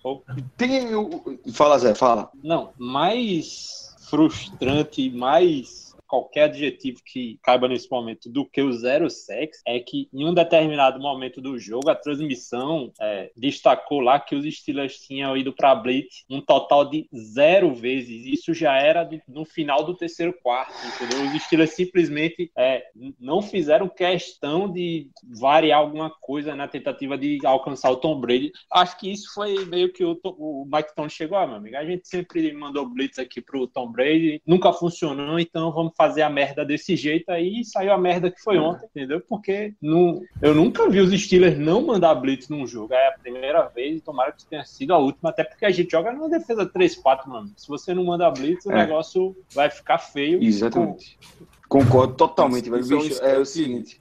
tem o... Fala, Zé, fala. Não, mais frustrante e mais qualquer adjetivo que caiba nesse momento do que o zero sex é que em um determinado momento do jogo a transmissão é, destacou lá que os Steelers tinham ido para blitz um total de zero vezes. Isso já era do- no final do terceiro quarto entendeu? Os Steelers simplesmente é, não fizeram questão de variar alguma coisa na tentativa de alcançar o Tom Brady. Acho que isso foi meio que o, o Mike Tom chegou ah, meu amigo a gente sempre mandou blitz aqui pro Tom Brady nunca funcionou então vamos fazer a merda desse jeito aí e saiu a merda que foi ontem, entendeu? Porque não, eu nunca vi os Steelers não mandar blitz num jogo. É a primeira vez e tomara que tenha sido a última, até porque a gente joga numa defesa 3-4, mano. Se você não manda blitz, o É. negócio vai ficar feio. Exatamente. Concordo totalmente, velho. É um Bicho, é o seguinte.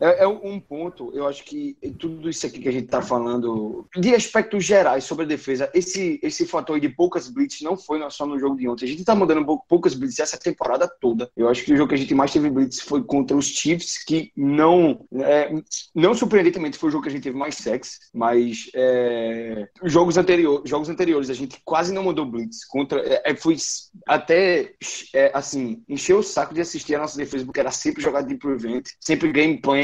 É, é um ponto, eu acho que tudo isso aqui que a gente tá falando, de aspectos gerais sobre a defesa, esse, esse fator de poucas blitz não foi só no jogo de ontem. A gente tá mandando pou- poucas blitz essa temporada toda. Eu acho que o jogo que a gente mais teve blitz foi contra os Chiefs, que não, é, não surpreendentemente foi o jogo que a gente teve mais sex, mas é, os jogos, anterior, jogos anteriores a gente quase não mandou blitz. Contra, é, é, foi até, é, assim, encheu o saco de assistir a nossa defesa, porque era sempre jogada de prevent, sempre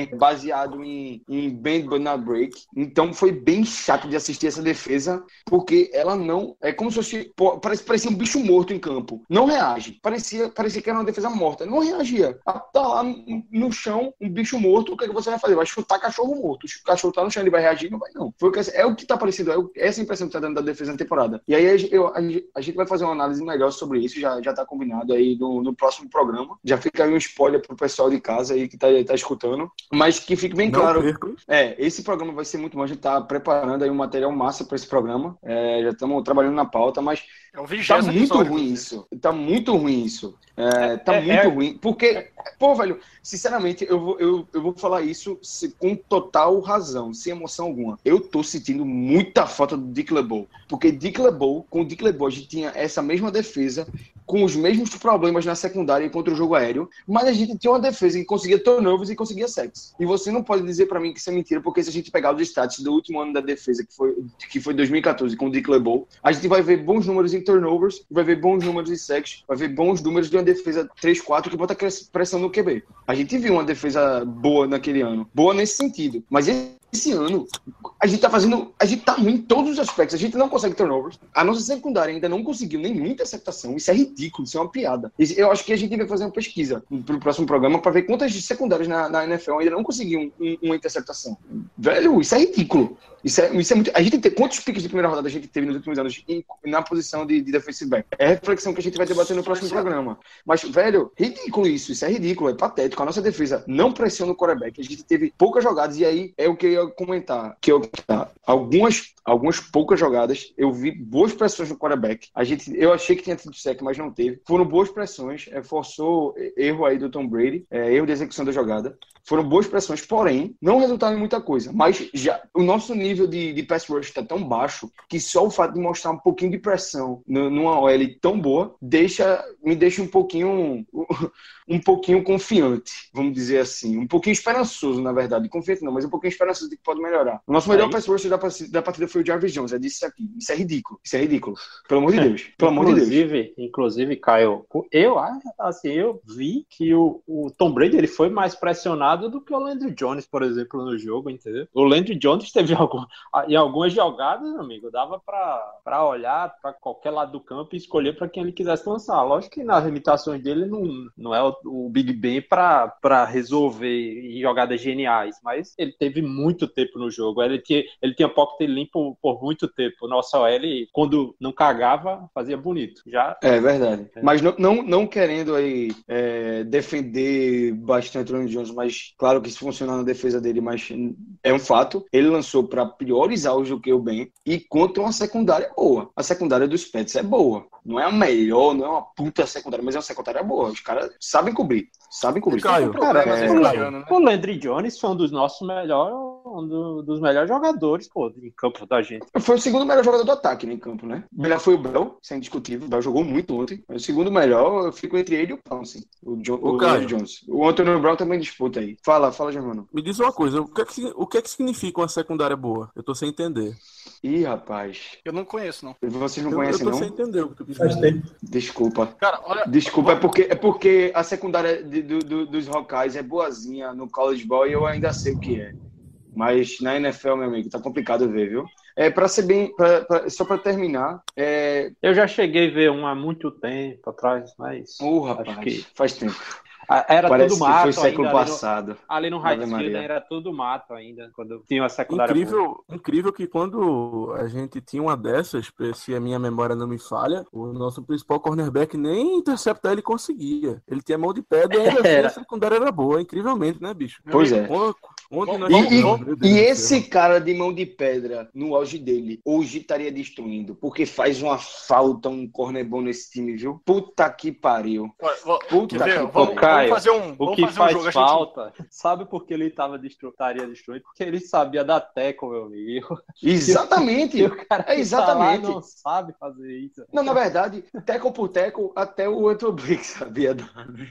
baseado em, em bend but not break. Então foi bem chato de assistir essa defesa, porque ela não. É como se fosse. Parece, parecia um bicho morto em campo. Não reage. Parecia, parecia que era uma defesa morta. Não reagia. Tá lá no, chão, um bicho morto, o que, é que você vai fazer? Vai chutar cachorro morto. O cachorro tá no chão, ele vai reagir? Não vai, não. Foi o que, é o que tá parecido, é essa impressão que tá dando da defesa na temporada. E aí eu- a a gente vai fazer uma análise melhor sobre isso, já, já tá combinado aí no, no próximo programa. Já fica aí um spoiler pro pessoal de casa aí que tá, tá escutando. Mas que fique bem claro. É, esse programa vai ser muito bom. A gente tá preparando aí um material massa para esse programa. É, já estamos trabalhando na pauta, mas É o tá muito ruim isso. Tá muito ruim isso. É, tá É, muito é. ruim. Porque, pô, velho, sinceramente, eu vou, eu, eu vou falar isso se- com total razão, sem emoção alguma. Eu tô sentindo muita falta do Dick LeBeau. Porque Dick LeBeau, com o Dick LeBeau, a gente tinha essa mesma defesa, com os mesmos problemas na secundária contra o jogo aéreo, mas a gente tinha uma defesa que conseguia turnovers e conseguia sacks. E você não pode dizer pra mim que isso é mentira, porque se a gente pegar os stats do último ano da defesa, que foi, que foi 2014, com o Dick LeBeau, a gente vai ver bons números em turnovers, vai ver bons números em sacks, vai ver bons números de uma defesa 3-4 que bota pressão no QB. A gente viu uma defesa boa naquele ano, boa nesse sentido, mas ano a gente tá fazendo, a gente tá ruim em todos os aspectos, a gente não consegue turnovers, a nossa secundária ainda não conseguiu nenhuma interceptação, isso é ridículo, isso é uma piada. Eu acho que a gente vai fazer uma pesquisa pro próximo programa para ver quantas secundárias na, na NFL ainda não conseguiam um- uma interceptação. Velho, isso é ridículo. Isso é, isso é muito. A gente tem quantos piques de primeira rodada a gente teve nos últimos anos em- na posição de, de defensive back? É reflexão que a gente vai debater no próximo programa. Mas, velho, ridículo isso. Isso é ridículo, é patético. A nossa defesa não pressiona o quarterback. A gente teve poucas jogadas e aí é o que eu ia comentar. Que eu, algumas, algumas poucas jogadas eu vi boas pressões no quarterback. A gente, eu achei que tinha tido sec, mas não teve. Foram boas pressões. É, forçou erro aí do Tom Brady, é, erro de execução da jogada. Foram boas pressões, porém, não resultaram em muita coisa. Mas já o nosso nível de, de pass rush está tão baixo que só o fato de mostrar um pouquinho de pressão numa OL tão boa deixa, me deixa um pouquinho um pouquinho confiante, vamos dizer assim. Um pouquinho esperançoso, na verdade. Confiante não, mas um pouquinho esperançoso de que pode melhorar. O nosso melhor Aí- pass da, da partida foi o Jarvis Jones. É disso aqui. Isso é ridículo. Isso é ridículo. Pelo amor de Deus. Pelo amor de Deus. Inclusive, inclusive, Caio, eu assim, eu vi que o, o Tom Brady ele foi mais pressionado do que o Landry Jones, por exemplo, no jogo, entendeu? O Landry Jones teve algum- em algumas jogadas, amigo, dava para olhar para qualquer lado do campo e escolher para quem ele quisesse lançar. Lógico que nas limitações dele não, não é o, o Big Ben para resolver jogadas geniais, mas ele teve muito tempo no jogo. Ele tinha, ele tinha pocket limpo por muito tempo. Nossa OL, quando não cagava, fazia bonito. Já É verdade. Mas não, não, não querendo aí é, defender bastante o Jones, mas claro que isso funciona na defesa dele, mas é um fato. Ele lançou para piores alvos do que o Ben e contra uma secundária boa. A secundária dos Pets é boa. Não é a melhor, não é uma puta secundária, mas é uma secundária boa. Os caras sabem cobrir. Sabem cobrir. Caio, Cara, É, o, elogiando, né? o Landry Jones foi um dos nossos melhores, um do- dos melhores jogadores, pô, em campo da gente. Foi o segundo melhor jogador do ataque né, em campo, né? O melhor foi o Bell, sem discutível. O Bell jogou muito ontem. Mas o segundo melhor, eu fico entre ele e o Pouncey. O, John, O o, Caio. Jones. O Anthony Brown também disputa aí. Fala, fala, Germano. Me diz uma coisa, o que é que, o que, é que significa uma secundária boa? Eu tô sem entender. Ih, rapaz. Eu não conheço, não. Vocês não Eu, eu conhecem, tô não? sem entender o que tu quis dizer. Desculpa. Cara, olha. Desculpa, é porque, é porque a secundária de- do- do- dos Hawkeyes é boazinha no college ball e eu ainda sei o que é. Mas na NFL, meu amigo, tá complicado ver, viu? É, para ser bem, pra- pra- só para terminar, é, Eu já cheguei a ver um há muito tempo atrás, mas acho rapaz, que faz tempo. Era Parece tudo que mato foi século ainda, ali no- passado. Ali no High School Maria. era tudo mato ainda, quando tinha uma secundária. Incrível, incrível que quando a gente tinha uma dessas, se a minha memória não me falha, o nosso principal cornerback nem interceptar ele conseguia. Ele tinha mão de pedra e assim a secundária era boa, incrivelmente, né, bicho? Pois é. Onde, onde nós E, e- e esse cara de mão de pedra, no auge dele, hoje estaria destruindo. Porque faz uma falta um corner bom nesse time, viu? Puta que pariu. Puta quer ver? que Vamos, pariu. vamos fazer um, O que fazer um faz jogo. A gente- falta, sabe por que ele tava destru... estaria destruído? Porque ele sabia dar teco, meu amigo. Exatamente. E o cara É que tá lá exatamente. não sabe fazer isso. Não, na verdade, teco por teco, até o Anthony Blake sabia dar. né?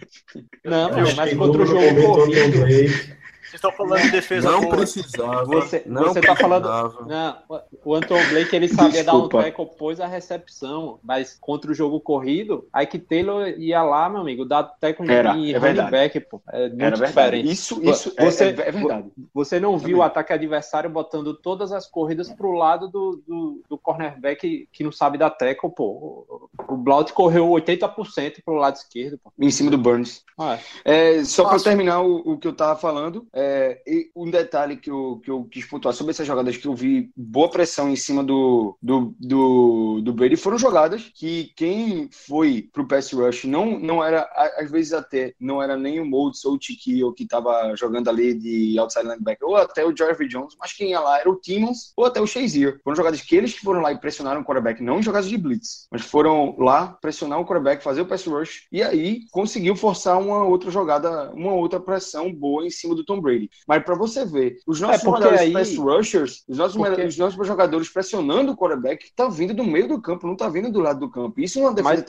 Não, mas contra o jogo corrido. Vocês estão falando de defesa Não boa. precisava. Você- não você tá falando- precisava. Não, o Anton Blake ele sabia dar um Desculpa. tackle pôs a recepção, mas contra o jogo corrido, aí que Taylor ia lá, meu amigo, dar tackle Era, em é running verdade. back, pô. É muito Era diferente. Isso, isso é- Você- é, é verdade. Você não viu Também. o ataque adversário botando todas as corridas pro lado do, do, do cornerback que não sabe dar tackle, pô. O Blout correu 80% pro lado esquerdo, pô. Em cima do Burns. Ah, É, só para terminar o, o que eu tava falando, é, e um detalhe que eu, que eu quis pontuar sobre essas jogadas que eu vi boa pressão em cima do, do, do, do Brady foram jogadas que quem foi pro pass rush não, não era, às vezes até, não era nem o Moulds ou o Tiquio que tava jogando ali de outside linebacker, ou até o Jerry Jones, mas quem ia lá era o Timmons ou até o Shazier. Foram jogadas que eles que foram lá e pressionaram o quarterback, não jogadas de blitz, mas foram lá pressionar o quarterback, fazer o pass rush, e aí conseguiu forçar uma outra jogada, uma outra pressão boa em cima do Tom Brady. Mas para você ver, os nossos É, jogadores aí- pass rushers, os nossos, Porque- os nossos jogadores pressionando o quarterback, tá vindo do meio do campo, não tá vindo do lado do campo. Isso numa defesa Mas-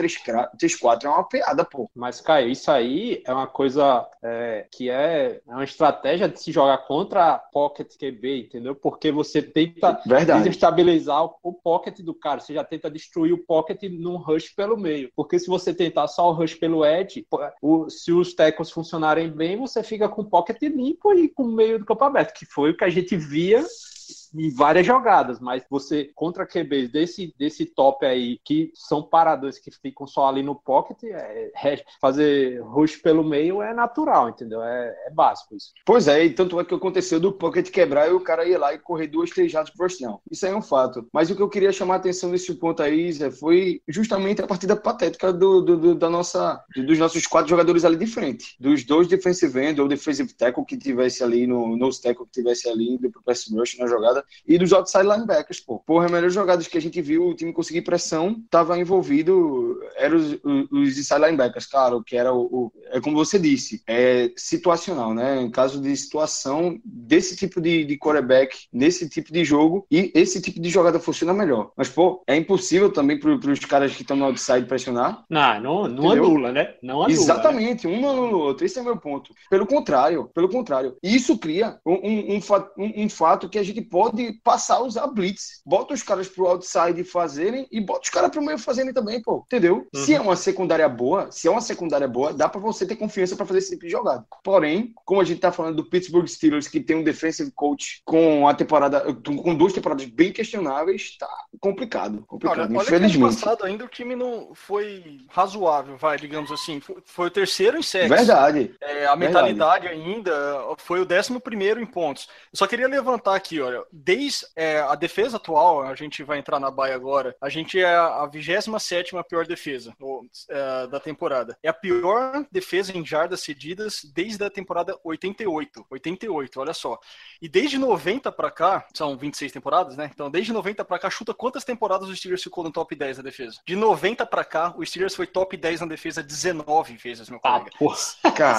3-4 é uma piada, pô. Mas, Caio, isso aí é uma coisa é, que é, é uma estratégia de se jogar contra Pocket QB, entendeu? Porque você tenta Verdade. desestabilizar o, o pocket do cara, você já tenta destruir o pocket num rush pelo meio. Porque se você tentar só o rush pelo edge, o- se os tackles funcionarem bem, você fica com o pocket limpo e com o meio do campo aberto, que foi o que a gente via em várias jogadas, mas você contra QBs desse, desse top aí, que são paradores que ficam só ali no pocket, é- é- fazer rush pelo meio é natural, entendeu? É, é básico isso. Pois é, e tanto é que aconteceu do pocket quebrar e o cara ia lá e correr duas, três jardas pro down. Isso aí é um fato. Mas o que eu queria chamar a atenção nesse ponto aí, Zé, foi justamente a partida patética do, do- do- da nossa, dos nossos quatro jogadores ali de frente. Dos dois defensive end ou defensive tackle que tivesse ali no nose tackle que tivesse ali indo pro pass rush na jogada e dos outside linebackers, pô. Porra, as melhores jogadas que a gente viu o time conseguir pressão, tava envolvido, eram os, os, inside linebackers, claro, que era o, o- é como você disse, é situacional, né? Em caso de situação desse tipo de, de quarterback, nesse tipo de jogo, e esse tipo de jogada funciona melhor. Mas, pô, é impossível também para os caras que estão no outside pressionar. Não, não, não Entendeu? anula, né? Não anula. né? Exatamente, um não anula o outro. Esse é o meu ponto. Pelo contrário, pelo contrário. Isso cria um, um- um- um fato que a gente pode pode passar a usar blitz. Bota os caras pro outside fazerem e bota os caras pro meio fazerem também, pô. Entendeu? Se é uma secundária boa, se é uma secundária boa, dá pra você ter confiança pra fazer esse tipo de jogada. Porém, como a gente tá falando do Pittsburgh Steelers, que tem um defensive coach com a temporada, com duas temporadas bem questionáveis, tá complicado. Complicado, Olha, olha infelizmente. passado ainda o time não foi razoável, vai, digamos assim. Foi, foi o terceiro em sexo. Verdade. É, a mentalidade ainda foi o décimo primeiro em pontos. Eu só queria levantar aqui, olha, desde é, a defesa atual, a gente vai entrar na baia agora, a gente é a 27 pior defesa ou, é, da temporada. É a pior defesa em jardas cedidas desde a temporada 88. 88, olha só. E desde 90 pra cá, são 26 temporadas, né? Então, desde 90 pra cá, chuta quantas temporadas o Steelers ficou no top 10 da defesa? De 90 pra cá, o Steelers foi top 10 na defesa 19 vezes, meu Ah, colega. porra.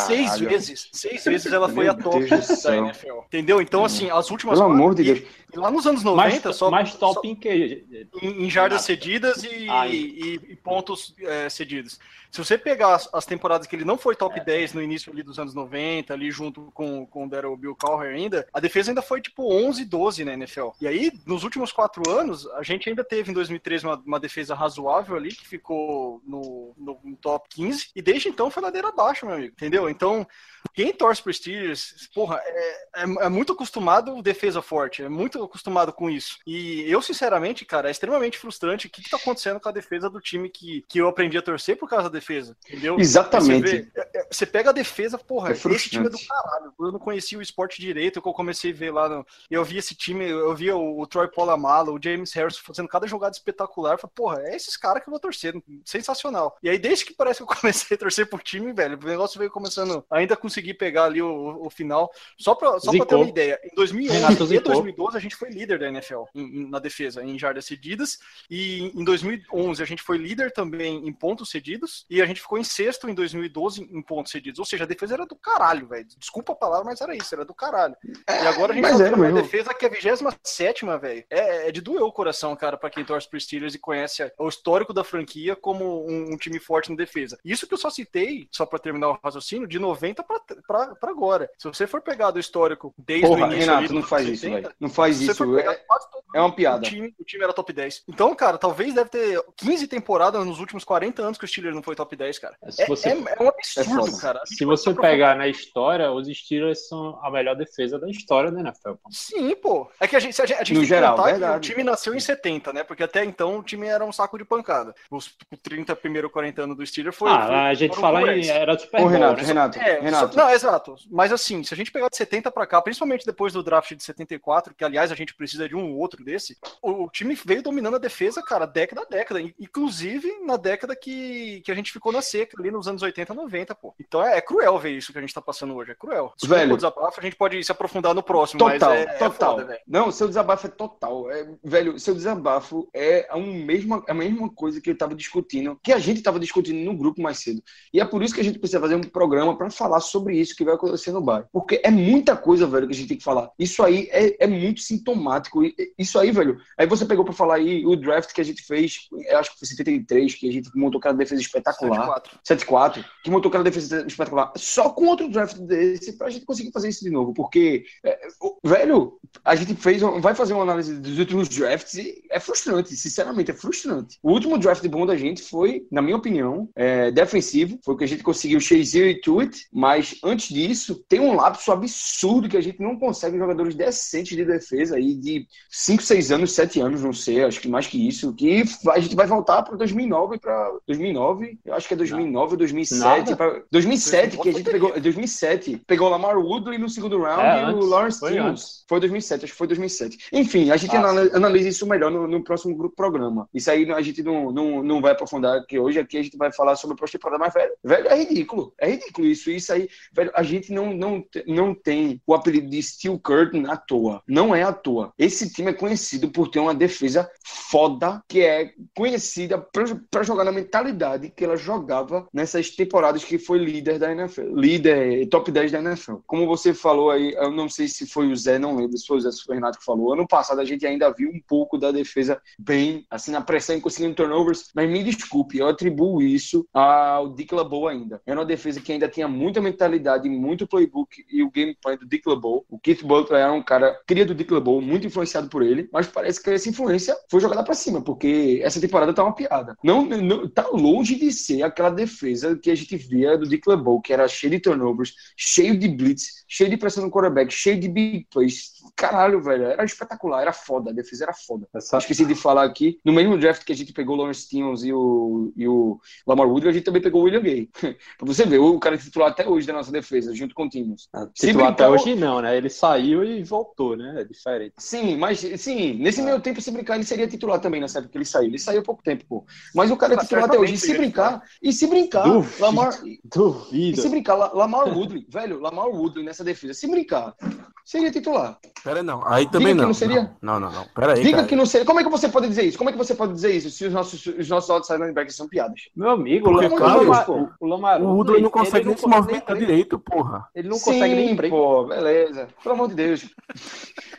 Seis vezes. Seis vezes ela foi a top da. NFL. Entendeu? Então, assim, as últimas Pelo quatro- amor de e- Deus. E lá nos anos Mais, 90, só, mais top só em que? em, em jardas cedidas e, Ah, e- e- e pontos é, cedidos. Se você pegar as, as temporadas que ele não foi top 10 no início ali dos anos 90, ali junto com, com o Daryl Bill Cowher ainda, a defesa ainda foi tipo 11, 12 na NFL. E aí, nos últimos quatro anos, a gente ainda teve em 2013 uma, uma defesa razoável ali, que ficou no, no- no top 15, e desde então foi ladeira abaixo, meu amigo, entendeu? Então, quem torce pro Steelers, porra, é, é- é muito acostumado defesa forte, é muito acostumado com isso. E eu, sinceramente, cara, é extremamente frustrante o que, que tá acontecendo com a defesa do time que, que eu aprendi a torcer por causa da defesa, entendeu? Exatamente. Você, vê, é- é- você pega a defesa, porra, É esse time é do caralho. Eu não conhecia o esporte direito, que eu comecei a ver lá. No, eu vi esse time, eu via o, o Troy Polamalu, o James Harrison fazendo cada jogada espetacular. Eu falei, porra, é esses caras que eu vou torcer. Sensacional. E aí, desde que parece que eu comecei a torcer por time, velho, o negócio veio começando a ainda conseguir pegar ali o, o final. Só pra, só pra ter uma ideia, em 2011 Renato e zicou. 2012 a gente foi líder da NFL em- na defesa, em jardas cedidas. E em 2011 a gente foi líder também em pontos cedidos. E a gente ficou em sexto em 2012 em pontos cedidos. Ou seja, a defesa era do caralho, velho. Desculpa a palavra, mas era isso, era do caralho. e agora a gente tá era tendo uma defesa que é a 27, velho. É, é de doer o coração, cara, pra quem torce pro Steelers e conhece o histórico da franquia como um, um time forte na defesa. Isso que eu só citei, só pra terminar o raciocínio, de 90 pra, pra, pra agora. Se você for pegar do histórico desde Porra, o início. ali Renato, não dos faz anos isso, 80, velho. Não faz isso. for pegar É, quase todo é uma o piada. time, o time era top 10. Então, cara, talvez deve ter 15 temporadas nos últimos 40 anos que o Steelers não foi top 10, cara. Se É, você- é- é um absurdo, foda. cara. Se você pegar na história, os Steelers são a melhor defesa da história da NFL. pô. Sim, pô. É que a gente, a gente, a gente No tem que geral, contar verdade. que o time nasceu em 70, né? Porque até então o time era um saco de pancada. Os 30 primeiro 40 anos do Steelers foi. foi- ah, a gente fala em. Era Super Ô, Bowl, Renato, né? Renato, É, Renato. só- não, exato. Mas assim, se a gente pegar de 70 pra cá, principalmente depois do draft de 74, que aliás a gente precisa de um ou outro desse, o, o time veio dominando a defesa, cara, década a década. in- Inclusive na década que, que a gente ficou na seca, ali nos anos 80, 90, pô. Então é, é cruel ver isso que a gente tá passando hoje, é cruel. Desculpa Velho. o desabafo, a gente pode se aprofundar no próximo, Total, mas é, é total. foda, velho. não, seu desabafo é total. É, velho, seu desabafo é a, um mesma, a mesma coisa que eu tava discutindo, que a gente tava discutindo no grupo mais cedo. E é por isso que a gente precisa fazer um programa para falar sobre isso que vai acontecer no bar. Porque é muita coisa, velho, que a gente tem que falar. Isso aí é, é muito sintomático. Isso aí, velho. Aí você pegou para falar aí o draft que a gente fez, acho que foi 73, que a gente montou aquela defesa espetacular. 74. 7-4, que montou aquela defesa espetacular, só com outro draft desse pra gente conseguir fazer isso de novo. Porque, é, velho, a gente fez, vai fazer uma análise dos últimos drafts e é frustrante, sinceramente, é frustrante. O último draft bom da gente foi, na minha opinião, é, defensivo, foi o que a gente conseguiu Shazier e Tuit, mas antes disso, tem um lapso absurdo que a gente não consegue jogadores decentes de defesa aí de 5, 6 anos, 7 anos, não sei, acho que mais que isso, que a gente vai voltar para 2009 para 2009, eu acho que é 2009 ou 2007, Nada. pra- 2007 que a gente pegou, 2007, pegou o Lamar Woodley no segundo round É, e o antes. Lawrence Foi Timmons. antes. Foi 2007, acho que foi 2007. Enfim, a gente anala- analisa isso melhor no, no próximo grupo programa. Isso aí a gente não, não, não vai aprofundar aqui hoje, aqui a gente vai falar sobre pós-temporada, mas, velho, velho, é ridículo. É ridículo isso. Isso aí, velho, a gente não, não, não tem o apelido de Steel Curtain à toa. Não é à toa. Esse time é conhecido por ter uma defesa foda, que é conhecida pra jogar na mentalidade que ela jogava nessas temporadas que foi líder da NFL. Líder, top 10 da NFL. Como você falou aí, eu não sei se foi o Zé, não lembro se foi o Zé, se foi o Renato que falou. Ano passado a gente ainda viu um pouco da defesa bem, assim, na pressão e conseguindo turnovers, mas me desculpe, eu atribuo isso ao Dick LeBeau ainda. Era uma defesa que ainda tinha muita mentalidade, muito playbook e o game plan do Dick LeBeau. O Keith Butler era um cara cria do Dick LeBeau, muito influenciado por ele, mas parece que essa influência foi jogada pra cima, porque essa temporada tá uma piada. Não, não tá longe de ser aquela defesa que a gente via do Dick LeBeau, que era cheio de turnovers, cheio de blitz, cheio de pressão no quarterback, cheio de big plays. Caralho, velho, era espetacular, era foda, a defesa era foda. Essa- Esqueci de falar aqui, no mesmo draft que a gente pegou o Lawrence Timmons e o, e o Lamar Woodley, a gente também pegou o William Gay. pra você ver, o cara é titular até hoje da nossa defesa, junto com o Timmons. Se Titular até brincar, hoje não, né? Ele saiu e voltou, né? É diferente. Sim, mas sim, nesse meio tempo, se brincar, ele seria titular também nessa época que ele saiu. Ele saiu há pouco tempo, pô. Mas o cara é Mas titular até hoje. E se ia brincar, e se brincar, Duvido. Lamar. E Duvido. se brincar, La- Lamar Woodley, velho, Lamar Woodley nessa defesa, se brincar, seria titular. Pera não. Aí também que não. não seria? Não, não, não. Pera aí, Diga cara. que não seria. Como é que você pode dizer isso? Como é que você pode dizer isso se os nossos, os nossos outside linebackers são piadas? Meu amigo, Porque, o Lamar, o Lamar, pô. o Lamar O Woodley não consegue nem se movimentar direito, porra. Ele não consegue nem Sim, break. pô, beleza. Pelo amor de Deus.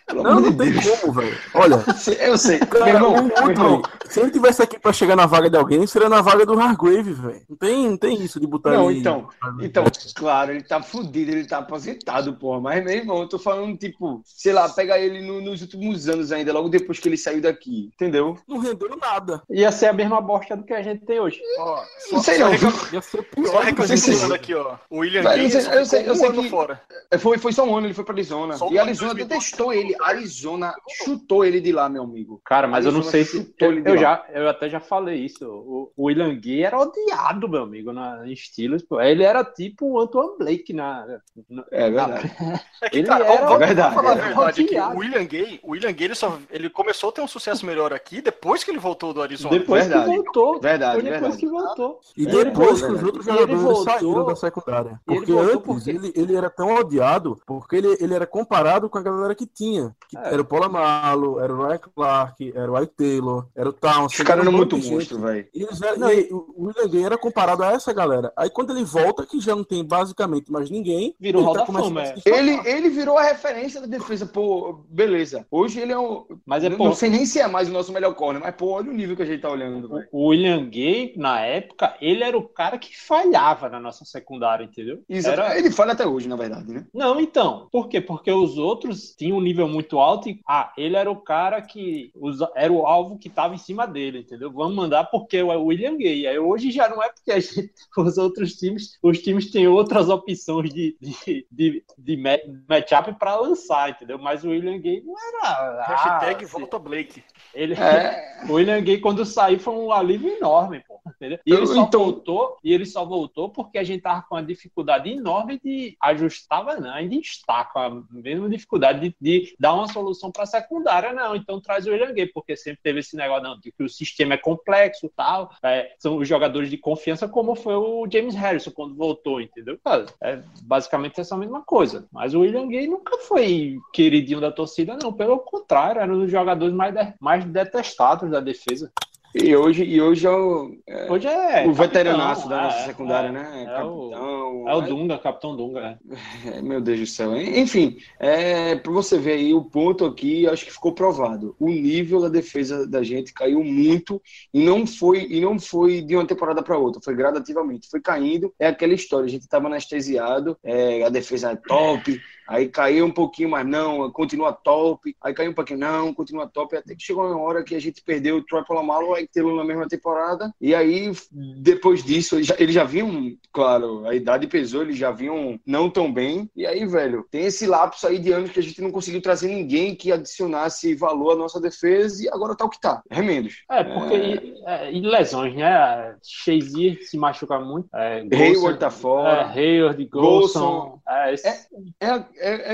Pelo Não, não de tem Deus. como, velho. Olha, Eu sei. Meu cara, meu irmão. se ele tivesse aqui pra chegar na vaga de alguém, seria na vaga do Hargrave, velho. Não tem, não tem isso de botar Não, ele- então, então, claro, ele tá fudido, ele tá aposentado, porra. Mas, meu irmão, eu tô falando, tipo, sei lá, pega ele no- nos últimos anos ainda, logo depois que ele saiu daqui, entendeu? Não rendeu nada. Ia ser a mesma bosta do que a gente tem hoje. Ó, Não só, sei só, não. recap- Ia ser só pior. gente recapitulando tem. aqui, ó. O William eu Gaines sei- eu sei- eu um sei ano que- fora. É, Foi, foi só um ano, ele foi pra Arizona. Só um E Arizona 2012. detestou ele. Arizona chutou ele de lá, meu amigo. Cara, mas eu não Arizona sei se. chutou ele de Eu, lá. já, eu até já falei isso. O, o William Gay era odiado, meu amigo, na, em Steelers. Pô. Ele era tipo o Antoine Blake na. na- É verdade. É que, Ele cara, era- vamos, é verdade, falar a é verdade aqui. O William Gay, o William Gay ele, só, ele começou a ter um sucesso melhor aqui depois que ele voltou do Arizona. Depois Verdade. que voltou. Verdade, Foi depois verdade. que voltou. E ele depois voltou, que os outros ele jogadores voltou- saíram da secundária. ele Porque voltou antes porque- ele, ele era tão odiado porque ele, ele era comparado com a galera que tinha. Que É. Era o Polamalo, era o Ryan Clark, era o Ike Taylor, era o Townsend. Os caras era eram muito monstro, velho. E eles eram- e o William Gay era comparado a essa galera. Aí quando ele volta, que já não tem basicamente mais ninguém, Virou ele Fama, a se é. Ele, ele virou a referência da defesa, pô, beleza. Hoje ele é um. Mas é, não, pô, não sei nem se é mais o nosso melhor corner, mas, pô, olha o nível que a gente tá olhando, o William Gay, na época, ele era o cara que falhava na nossa secundária, entendeu? Exato. Era- Ele falha até hoje, na verdade, né? Não, então. Por quê? Porque os outros tinham um nível muito alto e, ah, ele era o cara que era o alvo que estava em cima dele, entendeu? Vamos mandar porque é o William Gay. Aí hoje já não é porque a gente- os outros times, os times têm outras opções de, de, de, de ma- matchup para lançar, entendeu? Mas o William Gay não era. ah, Hashtag assim, volta Blake. ele, É. o William Gay, quando saiu, foi um alívio enorme, pô. Entendeu? E ele só então- voltou, e ele só voltou porque a gente tava com uma dificuldade enorme de ajustar, não, ainda está com a mesma dificuldade de, de dar uma solução para a secundária, não. Então traz o William Gay, porque sempre teve esse negócio não, de que o sistema é complexo tal. é, são os jogadores de confiança, como foi o James Harrison quando voltou, entendeu? Cara, é basicamente essa mesma coisa. Mas o William Gay nunca foi queridinho da torcida, não. Pelo contrário, era um dos jogadores mais, de- mais detestados da defesa. E hoje, e hoje é o, é, Hoje é. o capitão, veteranaço da nossa é, secundária, é, né? É, o, Capitão. é o Dunga, Capitão Dunga. é. É, meu Deus do céu. Enfim, é, para você ver aí o ponto aqui, acho que ficou provado. O nível da defesa da gente caiu muito e não foi e não foi de uma temporada para outra, foi gradativamente, foi caindo. É aquela história, a gente estava anestesiado, é, a defesa é top, aí caiu um pouquinho, mas não, continua top, aí caiu um pouquinho, não, continua top, até que chegou uma hora que a gente perdeu o Troy Polamalu, o Ike Taylor na mesma temporada, e aí depois disso, eles já, eles já vinham, claro, a idade pesou, eles já vinham não tão bem, e aí, velho, tem esse lapso aí de anos que a gente não conseguiu trazer ninguém que adicionasse valor à nossa defesa, e agora tá o que tá, remendos. É, porque. E, é, e lesões, né? Shazier se machuca muito. É, Golson- Hayward tá fora. É, Hayward, Golson. Golson. É, esse- É, é,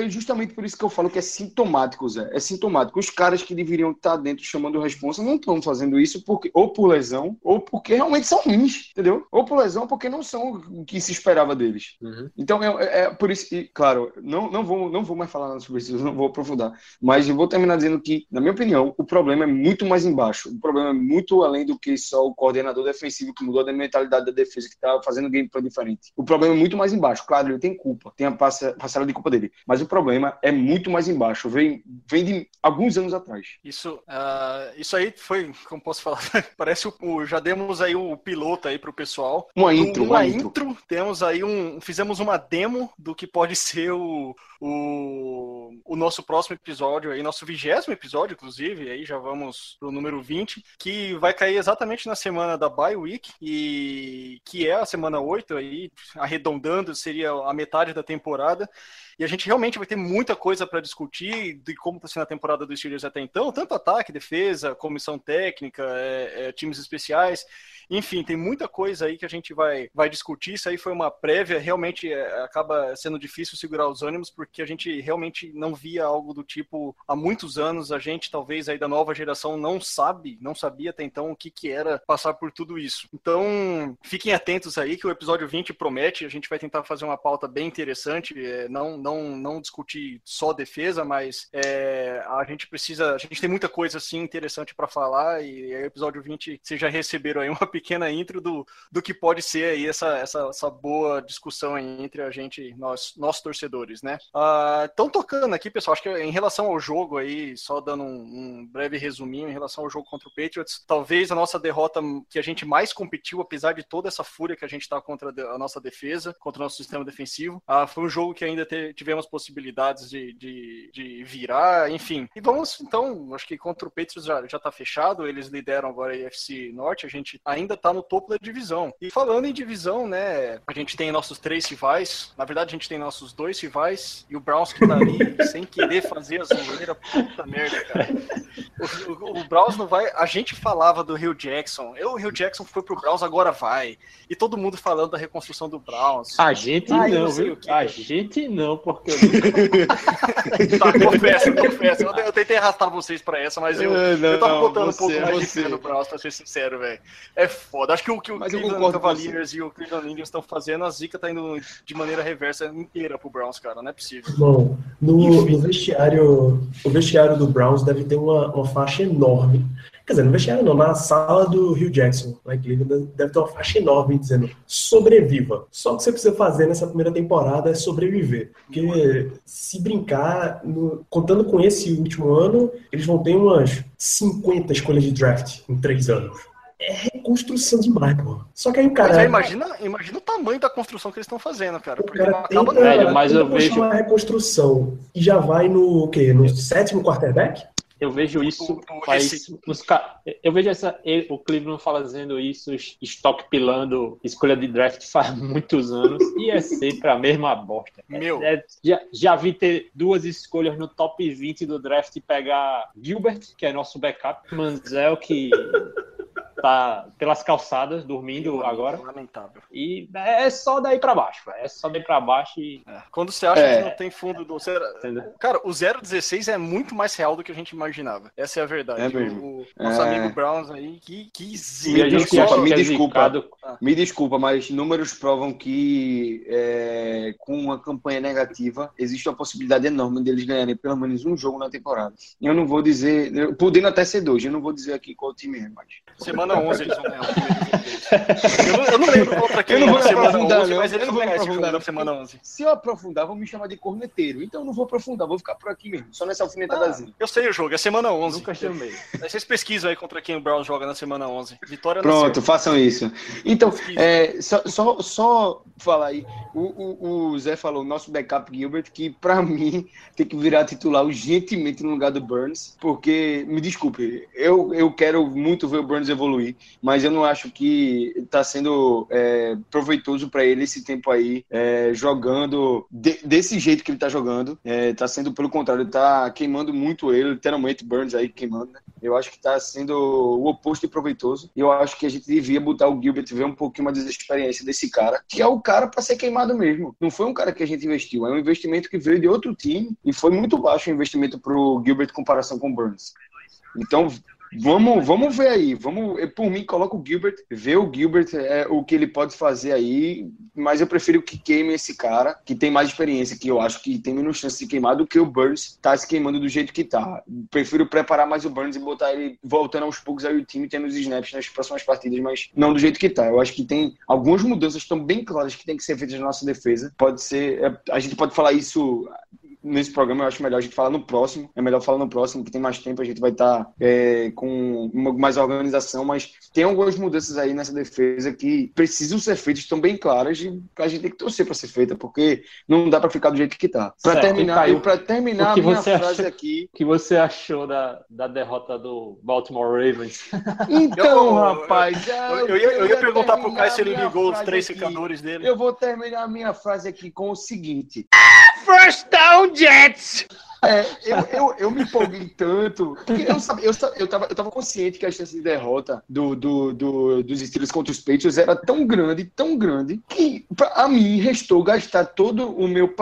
é justamente por isso que eu falo que é sintomático, Zé. É sintomático. Os caras que deveriam estar dentro chamando responsa não estão fazendo isso porque, ou por lesão, ou porque realmente são ruins, entendeu? Ou por lesão, porque não são o que se esperava deles. Uhum. Então, é, é- é por isso, e, claro, não, não, vou, não vou mais falar nada sobre isso, não vou aprofundar. Mas eu vou terminar dizendo que, na minha opinião, o problema é muito mais embaixo. O problema é muito além do que só o coordenador defensivo que mudou a mentalidade da defesa, que está fazendo gameplay diferente. O problema é muito mais embaixo. Claro, ele tem culpa, tem a parcela de culpa dele. Mas o problema é muito mais embaixo. Vem, vem de alguns anos atrás. Isso, ah, isso aí foi, como posso falar, parece o, o- já demos aí o piloto aí pro pessoal. Uma intro, uma uma intro. temos aí um, fizemos uma demo do que pode ser o, o, o nosso próximo episódio aí, nosso vigésimo episódio, inclusive, aí já vamos pro número 20, que vai cair exatamente na semana da bye week e que é a semana 8 aí, arredondando, seria a metade da temporada. E a gente realmente vai ter muita coisa para discutir de como está sendo a temporada dos Steelers até então, tanto ataque, defesa, comissão técnica, é, é, times especiais. Enfim, tem muita coisa aí que a gente vai, vai discutir. Isso aí foi uma prévia. Realmente é, acaba sendo difícil segurar os ânimos, porque a gente realmente não via algo do tipo há muitos anos. A gente, talvez, aí da nova geração, não sabe, não sabia até então o que, que era passar por tudo isso. Então, fiquem atentos aí que o episódio 20 promete. A gente vai tentar fazer uma pauta bem interessante. é, não, não, não discutir só defesa, mas é, a gente precisa. A gente tem muita coisa assim interessante para falar. E aí, o episódio 20, vocês já receberam aí uma intro do, do que pode ser aí essa, essa, essa boa discussão entre a gente, nós, nós torcedores, né? Estão tocando aqui, pessoal. Acho que em relação ao jogo aí, só dando um, um breve resuminho em relação ao jogo contra o Patriots, talvez a nossa derrota que a gente mais competiu, apesar de toda essa fúria que a gente tá contra a nossa defesa, contra o nosso sistema defensivo, ah, foi um jogo que ainda te- tivemos possibilidades de, de, de virar, enfim. E vamos, então, acho que contra o Patriots já, já tá fechado, eles lideram agora a AFC Norte, a gente ainda tá no topo da divisão. E falando em divisão, né, a gente tem nossos três rivais, na verdade a gente tem nossos dois rivais, e o Browns que tá ali sem querer fazer a zoeira, puta merda, cara. O, o, o Browns não vai. A gente falava do Rio Jackson. Eu, o Rio Jackson foi pro Browns, agora vai. E todo mundo falando da reconstrução do Browns. A gente eu não, viu? A gente não, porque Tá, confesso, confesso. Eu, eu tentei arrastar vocês pra essa, mas eu, É, não, eu tava botando um pouco mais de fé no Browns, pra ser sincero, velho. É foda. Acho que o que o Mas Cleveland Cavaliers e o Cleveland Indians estão fazendo, a zica tá indo de maneira reversa inteira pro Browns, cara. Não é possível. Bom, no, no vestiário, o vestiário do Browns deve ter uma, uma faixa enorme. Quer dizer, no vestiário não, na sala do Rio Jackson, lá em Cleveland, deve ter uma faixa enorme dizendo sobreviva. Só o que você precisa fazer nessa primeira temporada é sobreviver. Porque se brincar, no- contando com esse último ano, eles vão ter umas 50 escolhas de draft em três anos. É reconstrução demais, pô. Só que aí o cara. Mas aí imagina, imagina o tamanho da construção que eles estão fazendo, cara. O Porque cara acaba tenta, nunca. Velho, mas eu vejo- uma reconstrução e já vai no quê? No sétimo quarterback? eu vejo isso O- o- faz nos eu vejo essa ele- o Cleveland fazendo isso, estoque pilando escolha de draft faz muitos anos e é sempre a mesma bosta. Meu. É, já, já vi ter duas escolhas no top 20 do draft e pegar Gilbert, que é nosso backup, Manzel, que tá pelas calçadas dormindo agora. Lamentável. E é só daí pra baixo, é só daí pra baixo e. É. Quando você acha É. que não tem fundo do. Você-? Cara, o 016 é muito mais real do que a gente imaginava. Essa é a verdade. É mesmo. O, nosso É. amigo Browns aí, que, que E zica. gente desculpa, me é desculpa. zicado. Me desculpa, mas números provam que é, com uma campanha negativa existe uma possibilidade enorme deles ganharem pelo menos um jogo na temporada. Eu não vou dizer, podendo até ser dois, eu não vou dizer aqui qual time é, mas. Semana 11 eles vão ganhar o primeiro. Eu não, eu não lembro contra quem é na semana aprofundar, 11, não. mas eles não vão vou ganhar esse jogo na semana 11. Se eu aprofundar, vão me chamar de corneteiro. Então eu não vou aprofundar, vou ficar por aqui mesmo, só nessa alfinetadazinha. Eu sei o jogo, é semana 11. Nunca chamei. Aí vocês pesquisam aí contra quem o Browns joga na semana 11. Vitória Pronto, façam isso. Então, é, só, só, só falar aí, o, o, o Zé falou, nosso backup Gilbert, que pra mim tem que virar titular urgentemente no lugar do Burns, porque, me desculpe, eu, eu quero muito ver o Burns evoluir, mas eu não acho que tá sendo é, proveitoso pra ele esse tempo aí, é, jogando de- desse jeito que ele tá jogando, é, tá sendo pelo contrário, tá queimando muito ele, literalmente Burns aí queimando, né? Eu acho que está sendo o oposto de proveitoso. Eu acho que a gente devia botar o Gilbert ver um pouquinho mais da experiência desse cara, que é o cara para ser queimado mesmo. Não foi um cara que a gente investiu, é um investimento que veio de outro time e foi muito baixo o investimento pro Gilbert em comparação com o Burns. Então, Vamos, vamos ver aí. Vamos, eu, por mim, coloca o Gilbert, vê o Gilbert, é, o que ele pode fazer aí, mas eu prefiro que queime esse cara, que tem mais experiência, que eu acho que tem menos chance de queimar do que o Burns tá se queimando do jeito que tá. Prefiro preparar mais o Burns e botar ele voltando aos poucos aí o time tendo os snaps nas próximas partidas, mas não do jeito que tá. Eu acho que tem algumas mudanças que estão bem claras que tem que ser feitas na nossa defesa. Pode ser, é, a gente pode falar isso nesse programa eu acho melhor a gente falar no próximo. É melhor falar no próximo, que tem mais tempo, a gente vai estar é, com uma, mais organização, mas tem algumas mudanças aí nessa defesa que precisam ser feitas, estão bem claras e a gente tem que torcer para ser feita, porque não dá para ficar do jeito que tá. Para terminar, eu para terminar o que a minha você frase acha- aqui. O que você achou da, da derrota do Baltimore Ravens? Então, Eu- rapaz, Eu, já- eu ia, eu ia perguntar pro Caio se ele ligou os três secadores dele. Eu vou terminar a minha frase aqui com o seguinte. First down, Jets! É, eu, eu, eu me empolguei tanto, porque eu, sabe, eu, eu, tava, eu tava consciente que a chance de derrota do, do, do- dos Steelers contra os Patriots era tão grande, tão grande, que a mim restou gastar todo o meu,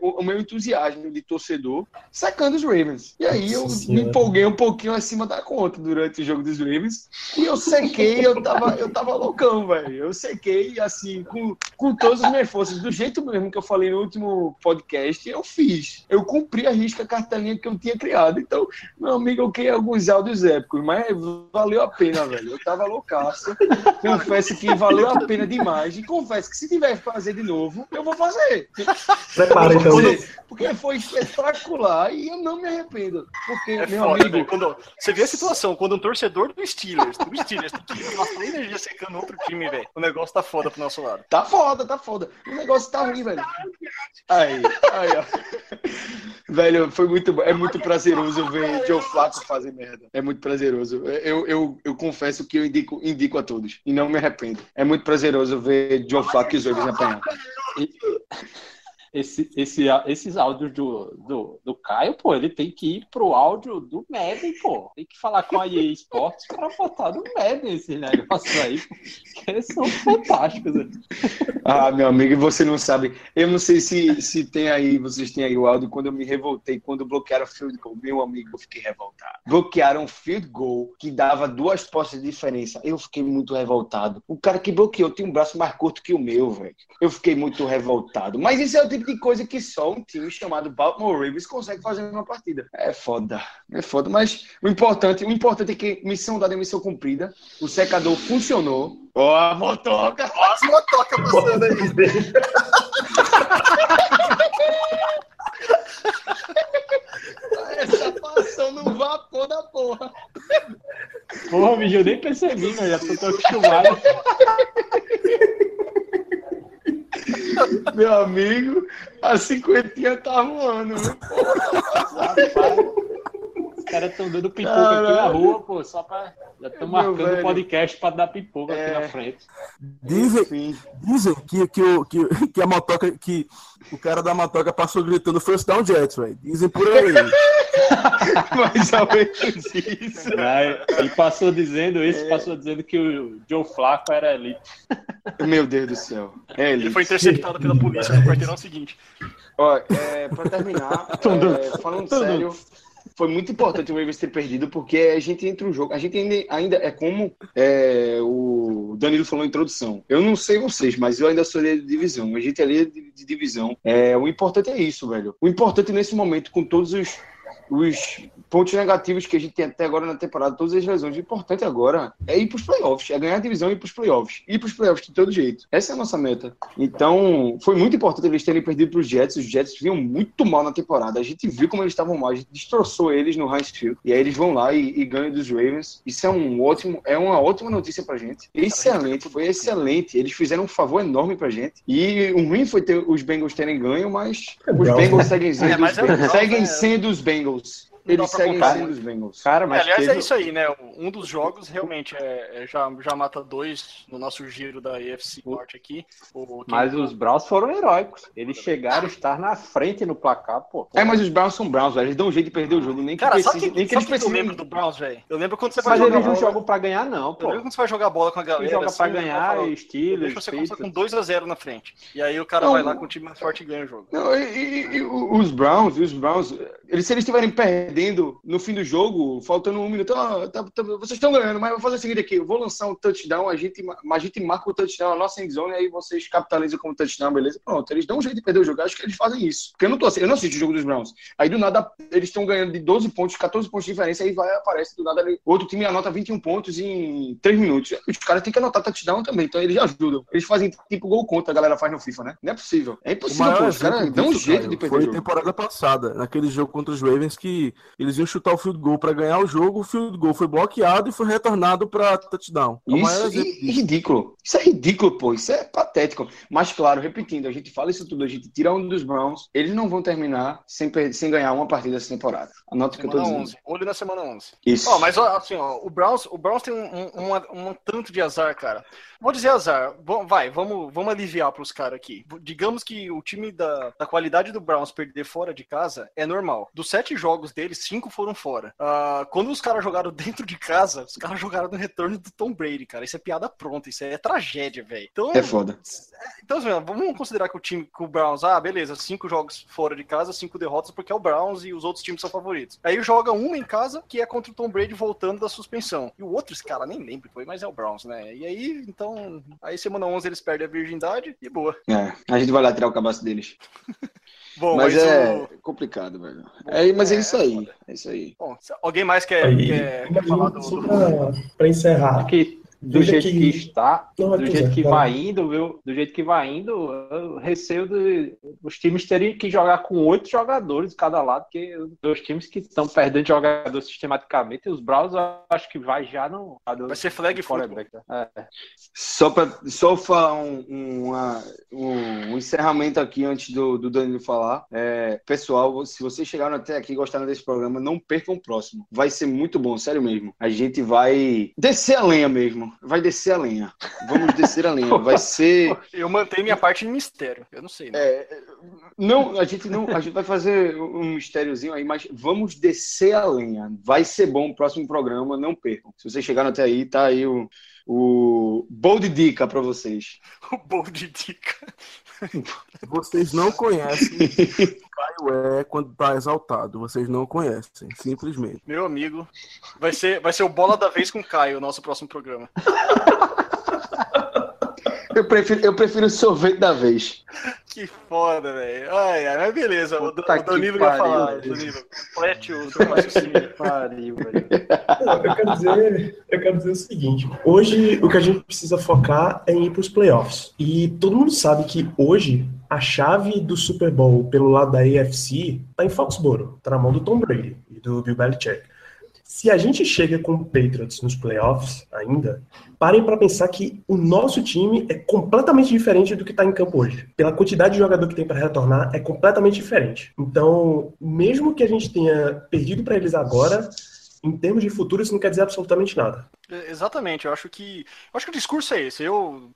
o, meu entusiasmo de torcedor sacando os Ravens. E aí eu Nossa me empolguei um pouquinho acima da conta durante o jogo dos Ravens, e eu sequei, eu tava, eu tava loucão, velho. Eu sequei, assim, com, com todas as minhas forças, do jeito mesmo que eu falei no último podcast, eu fiz. Eu cumpri a risca a cartelinha que eu tinha criado. Então, meu amigo, eu criei alguns áudios épicos, mas valeu a pena, velho. Eu tava loucaço. Confesso que valeu a pena demais. E confesso que se tiver que fazer de novo, eu vou fazer. Prepara então. Porque, porque foi espetacular e eu não me arrependo. Porque, É meu foda, amigo, velho. Quando, você vê a situação, quando um torcedor do Steelers, do Steelers, tem que gastar energia secando outro time, velho. O negócio tá foda pro nosso lado. Tá foda, tá foda. O negócio tá ruim, velho. Aí, aí, ó. Velho, foi muito. É muito prazeroso ver Joe Flacco fazer merda. É muito prazeroso. Eu, eu, eu confesso que eu indico, indico a todos. E não me arrependo. É muito prazeroso ver Joe Flacco e os Ravens apanhar. Esse, esse, esses áudios do, do, do Caio, pô, ele tem que ir pro áudio do Madden, pô. Tem que falar com a EA Sports para botar no Madden esses negócios aí, pô, que eles são fantásticos. né? Ah, meu amigo, você não sabe. Eu não sei se, se tem aí, vocês têm aí o áudio, quando eu me revoltei, quando bloquearam o field goal. Meu amigo, eu fiquei revoltado. Bloquearam o field goal que dava duas postas de diferença. Eu fiquei muito revoltado. O cara que bloqueou tem um braço mais curto que o meu, velho. Eu fiquei muito revoltado. Mas isso é o tipo de coisa que só um time chamado Baltimore Ravens consegue fazer numa partida. É foda. É foda. Mas o importante, o importante é que missão dada é missão cumprida. O secador funcionou. Ó, a motoca! Ó, as motoca passando aí. Essa passando no vapor da porra. Porra, bicho, eu nem percebi, né? Já tô tão acostumado. Meu amigo, a cinquentinha tá voando. viu? Os caras estão dando pipoca aqui na rua, pô, só pra. Já estão marcando velho. o podcast pra dar pipoca É. aqui na frente. Dizem, Enfim. dizem que, que, o, que, que a motoca, que o cara da motoca passou gritando First Down Jets, velho. Dizem por aí. Mais ou menos isso. Ele passou dizendo É. isso, passou dizendo que o Joe Flacco era elite. Meu Deus do céu. É, Ele ele foi interceptado pela polícia no quarteirão seguinte. Ó, é, pra terminar, é, falando sério, foi muito importante o Ravens ter perdido, porque a gente entra no jogo. A gente ainda, ainda é como é, o Danilo falou na introdução. Eu não sei vocês, mas eu ainda sou de divisão. A gente é líder de, de divisão. É, o importante é isso, velho. O importante nesse momento, com todos os, os pontos negativos que a gente tem até agora na temporada, todas as lesões, o importante agora é ir pros playoffs, é ganhar a divisão e ir pros playoffs. Ir pros playoffs de todo jeito. Essa é a nossa meta. Então, foi muito importante eles terem perdido pros Jets. Os Jets vinham muito mal na temporada. A gente viu como eles estavam mal, a gente destroçou eles no Heinz Field. E aí eles vão lá e, e ganham dos Ravens. Isso é um ótimo, é uma ótima notícia pra gente. Excelente, foi excelente. Eles fizeram um favor enorme pra gente. E o ruim foi ter os Bengals terem ganho, mas os Browns, Bengals seguem sendo, É, os é Bengals. Seguem né? sendo os Bengals. Não dá Eles seguem sendo os Bengals. Cara, mas Aliás, teve- é isso aí, né? Um dos jogos realmente é, é- já, já mata dois no nosso giro da EFC Norte aqui. O, Mas os Browns foram heróicos. Eles chegaram a estar na frente no placar, pô. É, mas os Browns são Browns, velho. Eles dão um jeito de perder o jogo. Nem que, Cara, precise, que, nem que sabe eles que eu precisem. lembro do Browns, velho? Eu lembro quando você vai Mas jogar eles não jogam pra ganhar, não, Eu pô. lembro quando você vai jogar bola com a galera. Eles jogam assim, pra ganhar, fala, Steelers, Deixa você começar com Patriots. 2 a 0 na frente. E aí o cara Não. vai lá com o time mais forte e ganha o jogo. Não, e, e- e os Browns, os Browns, Eles, se eles estiverem perdendo no fim do jogo, faltando um minuto, ó, tá- tá- vocês estão ganhando, mas eu vou fazer o seguinte aqui: eu vou lançar um touchdown, a gente, a gente marca o touchdown na nossa endzone, aí vocês capitalizam como touchdown, beleza? Pronto, eles dão um jeito de perder o jogo. Acho que eles fazem isso. Porque eu não tô assim, eu não assisto o jogo dos Browns. Aí do nada eles estão ganhando de 12 pontos, 14 pontos de diferença, aí vai aparece do nada ali, outro time anota 21 pontos em 3 minutos. Os caras têm que anotar touchdown também, então eles ajudam. Eles fazem tipo gol contra, a galera faz no FIFA, né? Não é possível. É impossível, pô. Os caras dão um jeito de perder Foi o jogo. temporada passada, naquele jogo contra os Ravens, que eles iam chutar o field goal pra ganhar o jogo, o field goal foi bloqueado e foi retornado pra touchdown. É Isso é ridículo. Isso é ridículo, pô. Isso é patético. Mas, claro, repetindo, a gente fala isso tudo, a gente tira um dos Browns, eles não vão terminar sem, per- sem ganhar uma partida essa temporada. Anota o que eu tô dizendo. 11. Olho na semana 11. Isso. Ó, mas assim, ó, o Browns, o Browns tem um, um, um- um tanto de azar, cara. Vou dizer azar. Bom, vai, vamos, vamos aliviar pros caras aqui. Digamos que o time da, da qualidade do Browns perder fora de casa é normal. Dos sete jogos cinco foram fora. Ah, quando os caras jogaram dentro de casa, os caras jogaram no retorno do Tom Brady, cara. Isso é piada pronta, isso é tragédia, velho. Então, É foda. então, assim, vamos considerar que o time, que o Browns, ah, beleza, cinco jogos fora de casa, cinco derrotas, porque é o Browns e os outros times são favoritos. Aí joga uma em casa, que é contra o Tom Brady voltando da suspensão. E o outro, esse cara, nem lembro foi, mas é o Browns, né? E aí, então, aí semana 11 eles perdem a virgindade e boa. É, a gente vai lá tirar o cabaço deles. Bom, mas, mas é o- complicado, velho. É, mas é, É, isso aí. É isso aí. Bom, alguém mais quer, Aí, quer, quer falar do, só do- pra, pra encerrar. Que do Veja jeito que- que, está, Não, do jeito que vai. vai indo, viu? Do jeito que vai indo, eu receio de os times terem que jogar com oito jogadores de cada lado, porque os times que estão perdendo jogador sistematicamente, os Browns acho que vai já no. Vai ser flag football. É. Só para só falar um, um, uma- um- um encerramento aqui antes do, do Danilo falar. É, pessoal, se vocês chegaram até aqui e gostaram desse programa, não percam o próximo. Vai ser muito bom, sério mesmo. A gente vai descer a lenha mesmo. Vai descer a lenha. Vamos descer a lenha. Vai ser. Eu mantenho minha parte de mistério. Eu não sei, né? É, não, a gente não, a gente vai fazer um mistériozinho aí, mas vamos descer a lenha. Vai ser bom o próximo programa, não percam. Se vocês chegaram até aí, tá aí o, o bold dica para vocês. O bom de dica. Vocês não conhecem o que Caio é quando tá exaltado. Vocês não conhecem, simplesmente. Meu amigo. Vai ser, vai ser o bola da vez com o Caio, o nosso próximo programa. Eu prefiro, eu prefiro o sorvete da vez. Que foda, velho. Ai, ai, mas beleza. O, Puta o ia pariu, falar. complete o seu raciocínio. Pariu, velho. Não, eu, quero dizer, eu quero dizer o seguinte: hoje o que a gente precisa focar é em ir para os playoffs. E todo mundo sabe que hoje a chave do Super Bowl pelo lado da AFC está em Foxborough, tá na mão do Tom Brady e do Bill Belichick. Se a gente chega com o Patriots nos playoffs ainda, parem para pensar que o nosso time é completamente diferente do que está em campo hoje. Pela quantidade de jogador que tem para retornar, é completamente diferente. Então, mesmo que a gente tenha perdido para eles agora, em termos de futuro, isso não quer dizer absolutamente nada. É, Exatamente, eu acho que. Eu acho que o discurso é esse. Eu,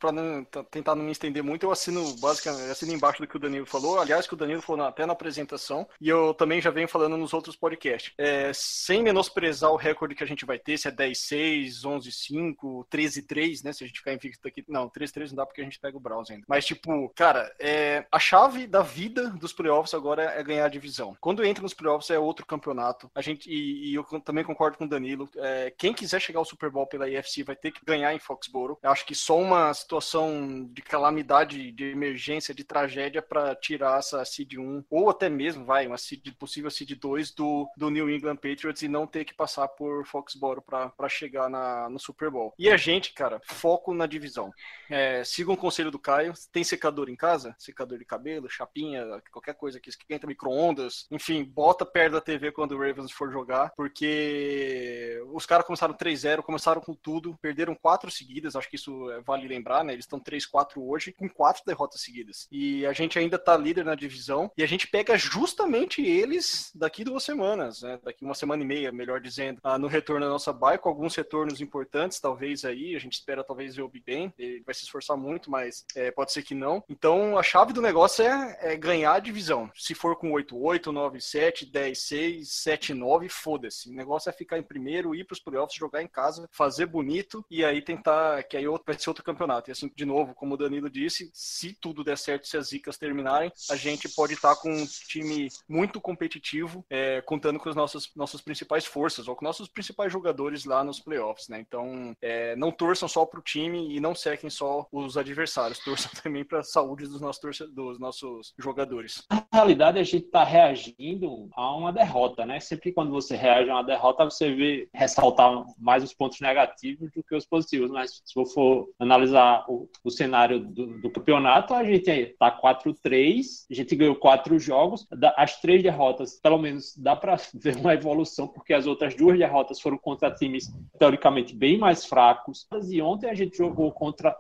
t- tentar não me estender muito, eu assino basicamente, assino embaixo do que o Danilo falou. Aliás, que o Danilo falou até na apresentação, e eu também já venho falando nos outros podcasts. É, sem menosprezar o recorde que a gente vai ter, se é 10-6, 11-5, 13-3, né? Se a gente ficar invicto aqui. Não, 13-3 não dá porque a gente pega o Browns ainda. Mas, tipo, cara, é, a chave da vida dos playoffs agora é ganhar a divisão. Quando entra nos playoffs é outro campeonato. A gente, e, e eu também concordo com o Danilo. é, quem quiser chegar ao Super Bowl pela IFC vai ter que ganhar em Foxborough. Eu acho que só uma situação de calamidade, de emergência, de tragédia para tirar essa seed 1, ou até mesmo, vai, uma seed, possível seed 2 do, do New England Patriots e não ter que passar por Foxborough para chegar na, no Super Bowl. E a gente, cara, foco na divisão. É, siga o conselho do Caio. Tem secador em casa? Secador de cabelo, chapinha, qualquer coisa que esquenta, micro-ondas. Enfim, bota perto da TV quando o Ravens for jogar, porque os caras começaram 3-0, começaram com tudo, perderam quatro seguidas, acho que isso é, vale lembrar, né? Eles estão 3-4 hoje, com quatro derrotas seguidas. E a gente ainda tá líder na divisão, e a gente pega justamente eles daqui duas semanas, né? Daqui uma semana e meia, melhor dizendo, ah, no retorno da nossa bye, com alguns retornos importantes, talvez aí, a gente espera talvez ver o Ben, ele vai se esforçar muito, mas é, pode ser que não. Então, a chave do negócio é, é ganhar a divisão. Se for com 8-8, 9-7, 10-6, 7-9, foda-se. O negócio é ficar em primeiro, ir pros playoffs, jogar em casa, fazer bonito e aí tentar, que aí outro, vai ser outro campeonato. E assim, de novo, como o Danilo disse, se tudo der certo, se as zicas terminarem, a gente pode estar com um time muito competitivo, é, contando com as nossas, nossas principais forças, ou com nossos principais jogadores lá nos playoffs, né? Então, é, não torçam só pro time e não sequem só os adversários, torçam também para a saúde dos nossos, torce- dos nossos jogadores. Na realidade, a gente está reagindo a uma derrota, né? Sempre quando você reage a uma derrota, você vê ressaltar mais os pontos negativos do que os positivos. Mas se eu for analisar o, o cenário do, do campeonato, a gente está 4-3, a gente ganhou quatro jogos. As três derrotas, pelo menos, dá para ver uma evolução, porque as outras duas derrotas foram contra times teoricamente bem mais fracos. E ontem a gente jogou contra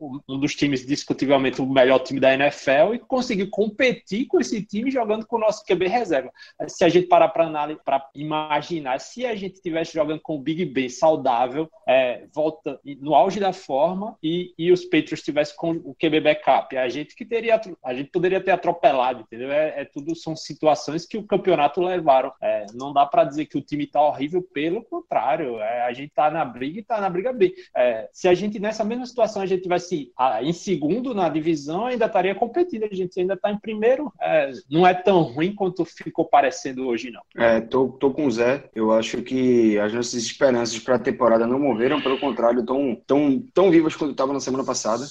um dos times discutivelmente o melhor time da NFL e conseguiu competir com esse time jogando com o nosso QB reserva. Se a gente parar para imaginar, se a gente estivesse jogando com o Big Ben saudável, é, volta no auge da forma e, e os Patriots estivessem com o QB backup, a gente que teria, a gente poderia ter atropelado, entendeu? É, é tudo são situações que o campeonato levaram. É, não dá para dizer que o time tá horrível, pelo contrário, é, a gente tá na briga e tá na briga bem. É, se a gente nessa mesma situação a gente tivesse ah, em segundo na divisão, ainda estaria competindo. A gente ainda tá em primeiro. É, não é tão ruim quanto ficou parecendo hoje, não. É, tô, tô com o Zé. Eu acho que as nossas esperanças para a temporada não morreram, pelo contrário, estão tão, tão vivas quanto estavam na semana passada.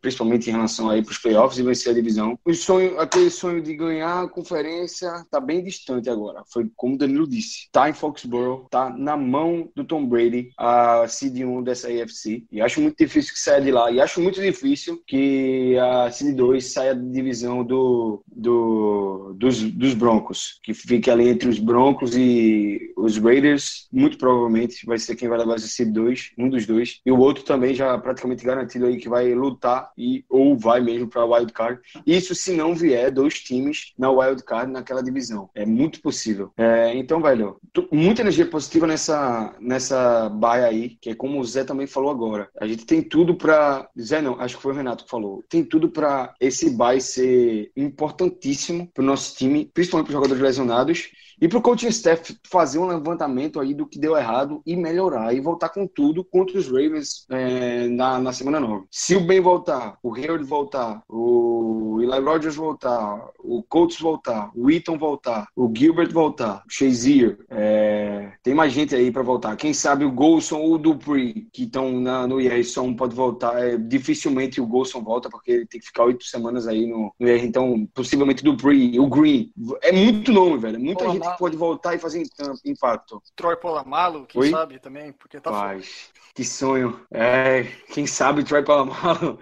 Principalmente em relação aí para os playoffs e vencer a divisão. O sonho, aquele sonho de ganhar a conferência tá bem distante agora. Foi como o Danilo disse. Tá em Foxborough, tá na mão do Tom Brady, a seed 1 dessa AFC. E acho muito difícil que saia de lá. E acho muito difícil que a seed 2 saia da divisão do, do, dos, dos Broncos. Que fique ali entre os Broncos e os Raiders. Muito provavelmente vai ser quem vai levar essa seed 2, um dos dois. E o outro também já praticamente garantido aí que vai lutar e ou vai mesmo para wild card. Isso se não vier dois times na wild card naquela divisão. É muito possível. É, então, velho, muita energia positiva nessa nessa baia aí, que é como o Zé também falou agora. A gente tem tudo para Zé não, acho que foi o Renato que falou. Tem tudo para esse bye ser importantíssimo para o nosso time, principalmente para os jogadores lesionados. E para o coaching staff fazer um levantamento aí do que deu errado e melhorar e voltar com tudo contra os Ravens é, na, na semana 9. Se o Ben voltar, o Hayward voltar, o Eli Rogers voltar, o Colts voltar, o Eaton voltar, o Gilbert voltar, o Shazier, é, tem mais gente aí para voltar. Quem sabe o Golson ou o Dupree, que estão no IR, só um pode voltar. É, dificilmente o Golson volta, porque ele tem que ficar oito semanas aí no, no IR. Então, possivelmente o Dupree, o Green. É muito nome, velho. Muita Pô, gente que pode voltar e fazer impacto. Troy Polamalu, quem Oi? sabe também, porque tá. Paz, que sonho. É, quem sabe Troy Palomalo.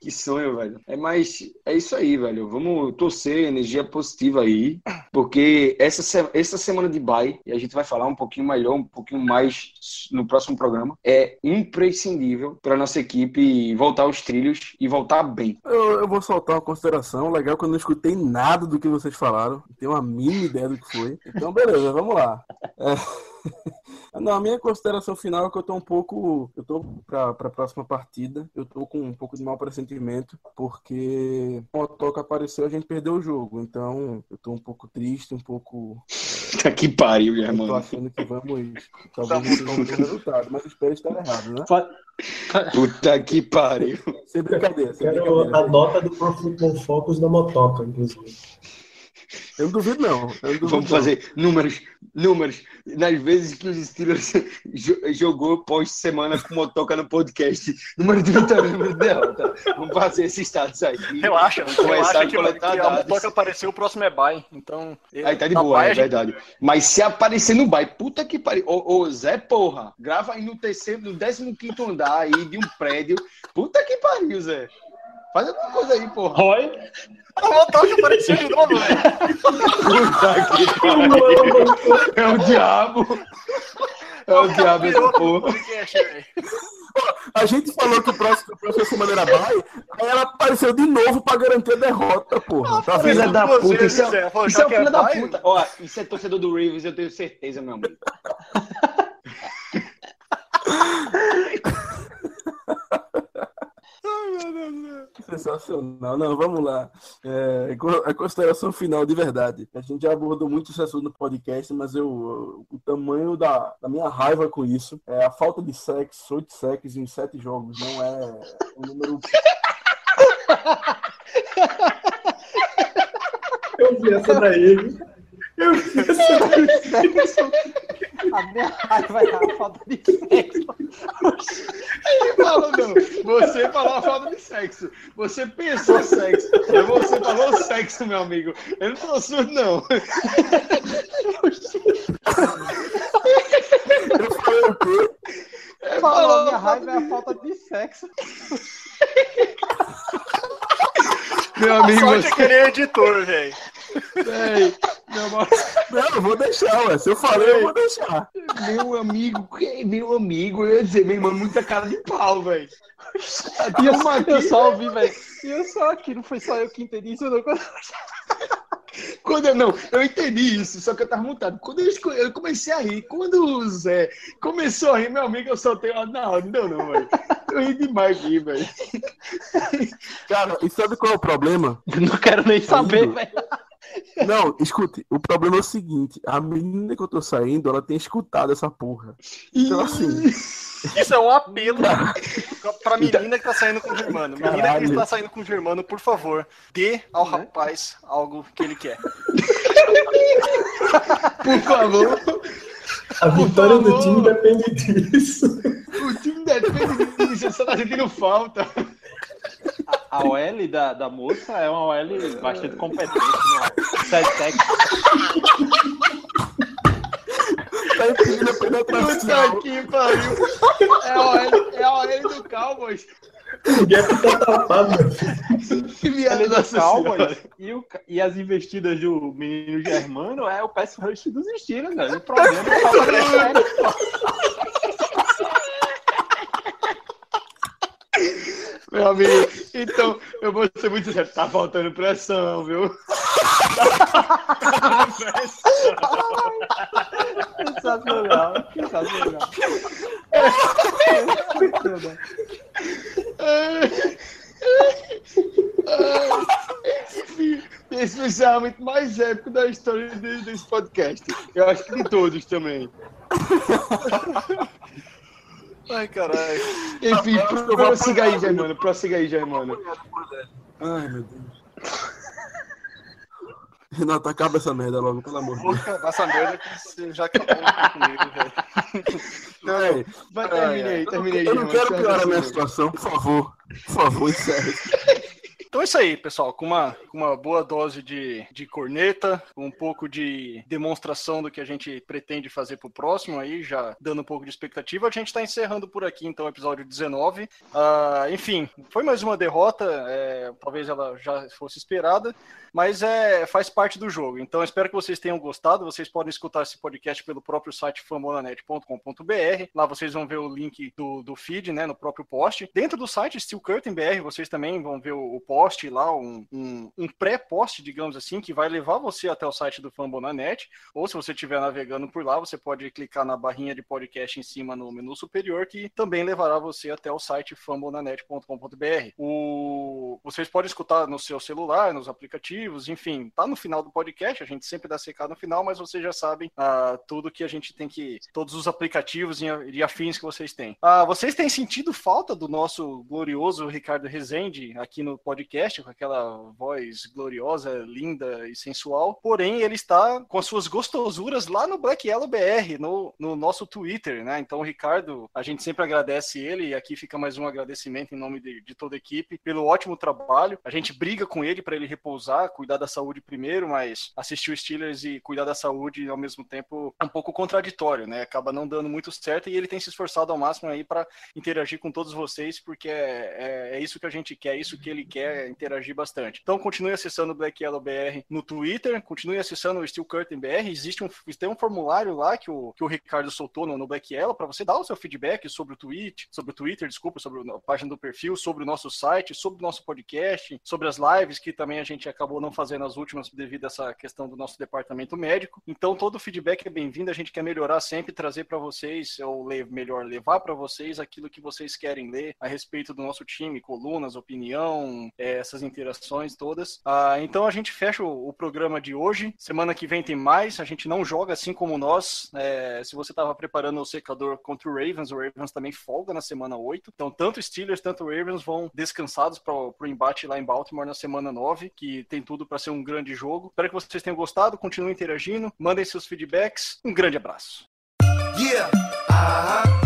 Que sonho, velho. É mais, é isso aí, velho. Vamos torcer energia positiva aí, porque essa, se- essa semana de bye, e a gente vai falar um pouquinho melhor, um pouquinho mais no próximo programa, é imprescindível para nossa equipe voltar aos trilhos e voltar bem. Eu, eu vou soltar uma consideração. Legal que eu não escutei nada do que vocês falaram. Não tenho uma mínima ideia do que foi. Então, beleza, vamos lá. É... Não, a minha consideração final é que eu tô um pouco. Eu tô pra, pra próxima partida. Eu tô com um pouco de mau pressentimento, porque o Toca apareceu, a gente perdeu o jogo. Então, eu tô um pouco triste, um pouco. Tá que pariu, minha Eu tô irmã. achando que vamos. Talvez não tenha um bom resultado, mas eu espero estar errado, né? Puta que pariu. Sem brincadeira, sem Quero brincadeira. a nota do Pro Football Focus da Motoca, inclusive. Eu não duvido, não. Eu não duvido, Vamos não. fazer números, números. Nas vezes que os Steelers jo- jogou pós-semana com motoca no podcast. Número de vitória, número de derrota. Vamos fazer esses status aí. Relaxa, Vamos começar relaxa a que, coletar que a. Motoca apareceu, o próximo é bye. Então, Aí tá de boa, bye é gente- verdade. Mas se aparecer no bairro, puta que pariu. Ô, ô, Zé, porra, grava aí no terceiro, no 15 andar aí de um prédio. Puta que pariu, Zé. Faz alguma coisa aí, porra. Oi? A Motoca apareceu de novo, velho. Puta que pariu. É o diabo. É o diabo essa porra. A gente falou que o próximo, a próxima semana era bye, aí ela apareceu de novo pra garantir a derrota, porra. Tá? Filha da puta, isso é, isso é o é filho da pai? puta. Ó, isso é torcedor do Ravens, eu tenho certeza, meu amigo. Sensacional. Não, vamos lá. É, a consideração final de verdade. A gente já abordou muito esse assunto no podcast, mas eu, o tamanho da, da minha raiva com isso é a falta de sexo, oito sexos em sete jogos. Não é um número. Eu vi essa daí. Eu daí. A minha raiva é a falta de sexo. Ele falou, não. Você falou a falta de sexo. Você pensou sexo. Mas você falou sexo, meu amigo. Ele não falou surdo, não. Eu falei o quê? Falou, minha raiva é a falta de sexo. Meu A amigo, sorte é você... que ele é editor, velho. Ei, meu, mano, Não, eu vou deixar, ué. Se eu falei, eu vou deixar. meu amigo, meu amigo, eu ia dizer, meu irmão, muita cara de pau, velho. E eu, eu só ouvi, velho. E eu só aqui, não foi só eu que entendi isso, não. Quando eu, não, eu entendi isso, só que eu tava mutado. Quando eu, eu comecei a rir, quando o Zé começou a rir, meu amigo, eu soltei uma. Não, não deu não, velho. Eu ri demais aqui, velho. Cara, e sabe qual é o problema? Não quero nem saber, Ainda. velho. Não, escute, o problema é o seguinte: a menina que eu tô saindo, ela tem escutado essa porra. Então, assim, Isso é um apelo pra menina que tá saindo com o Germano. Menina que Caralho. está saindo com o Germano, por favor, dê ao rapaz algo que ele quer. Por favor, A vitória do favor. time depende disso. o time depende disso, só tá sentindo falta. A OL da, da moça é uma OL bastante competente tech. tá impedindo a penetração. Puta que pariu. É a OL, é a OL do Cowboys. O gap tá tapado, Ele é do Cowboys e, o e as investidas do menino germano é o pass rush dos Steelers, velho. O problema é de sexo. Meu amigo, então eu vou ser muito sincero, tá faltando pressão, viu? Tá pressão. Sensacional, sensacional. Enfim, esse foi o encerramento mais épico da história de- desse podcast. Eu acho que de todos também. Ai, caralho. Enfim, vou prossiga aí. Germano. Prossiga aí, Germano. Ai, meu Deus. Renato, acaba essa merda logo, pelo amor de Vou Deus. acabar essa merda que você já acabou comigo, velho. Não, Ei, vai, termine aí, eu não, termine aí, eu não quero piorar a minha situação, por favor. Por favor, encerre. Então é isso aí, pessoal. Com uma, com uma boa dose de, de corneta, um pouco de demonstração do que a gente pretende fazer pro próximo aí, já dando um pouco de expectativa, a gente tá encerrando por aqui, então, o episódio 19. Ah, enfim, foi mais uma derrota, é, talvez ela já fosse esperada, mas é, faz parte do jogo. Então, espero que vocês tenham gostado. Vocês podem escutar esse podcast pelo próprio site famonanet.com.br. Lá vocês vão ver o link do, do feed, né, no próprio post. Dentro do site Steel Curtain BR, vocês também vão ver o, o post lá, um, um, um pré-post, digamos assim, que vai levar você até o site do Fambonanet. Ou se você estiver navegando por lá, você pode clicar na barrinha de podcast em cima no menu superior, que também levará você até o site fambonanet.com.br. O... Vocês podem escutar no seu celular, nos aplicativos, enfim, tá no final do podcast, a gente sempre dá secado no final, mas vocês já sabem ah, tudo que a gente tem que. Todos os aplicativos e, afins que vocês têm. Ah, vocês têm sentido falta do nosso glorioso Ricardo Rezende aqui no podcast, com aquela voz gloriosa, linda e sensual. Porém, ele está com as suas gostosuras lá no Black Yellow BR, no, no nosso Twitter, né? Então, Ricardo, a gente sempre agradece ele, e aqui fica mais um agradecimento em nome de, de toda a equipe pelo ótimo trabalho. A gente briga com ele para ele repousar, cuidar da saúde primeiro, mas assistir o Steelers e cuidar da saúde ao mesmo tempo é um pouco contraditório, né? Acaba não dando muito certo e ele tem se esforçado ao máximo aí para interagir com todos vocês, porque é, é, é isso que a gente quer, é isso que ele quer, é interagir bastante. Então continue acessando o Black Yellow BR no Twitter, continue acessando o Steel Curtain BR, existe um, tem um formulário lá que o, que o Ricardo soltou no, no Black Yellow para você dar o seu feedback sobre o tweet, sobre o Twitter, desculpa, sobre a página do perfil, sobre o nosso site, sobre o nosso podcast, sobre as lives que também a gente acabou não fazendo as últimas devido a essa questão do nosso departamento médico. Então todo o feedback é bem-vindo, a gente quer melhorar sempre, trazer para vocês, ou le melhor, levar para vocês aquilo que vocês querem ler a respeito do nosso time, colunas, opinião, é, essas interações todas. Ah, então a gente fecha o, o, programa de hoje. Semana que vem tem mais. A gente não joga assim como nós. É, se você estava preparando o secador contra o Ravens, o Ravens também folga na semana 8. Então, tanto Steelers, tanto Ravens vão descansados para o embate lá em Baltimore na semana 9, que tem tudo para ser um grande jogo. Espero que vocês tenham gostado. Continuem interagindo. Mandem seus feedbacks. Um grande abraço. Yeah. Uh -huh.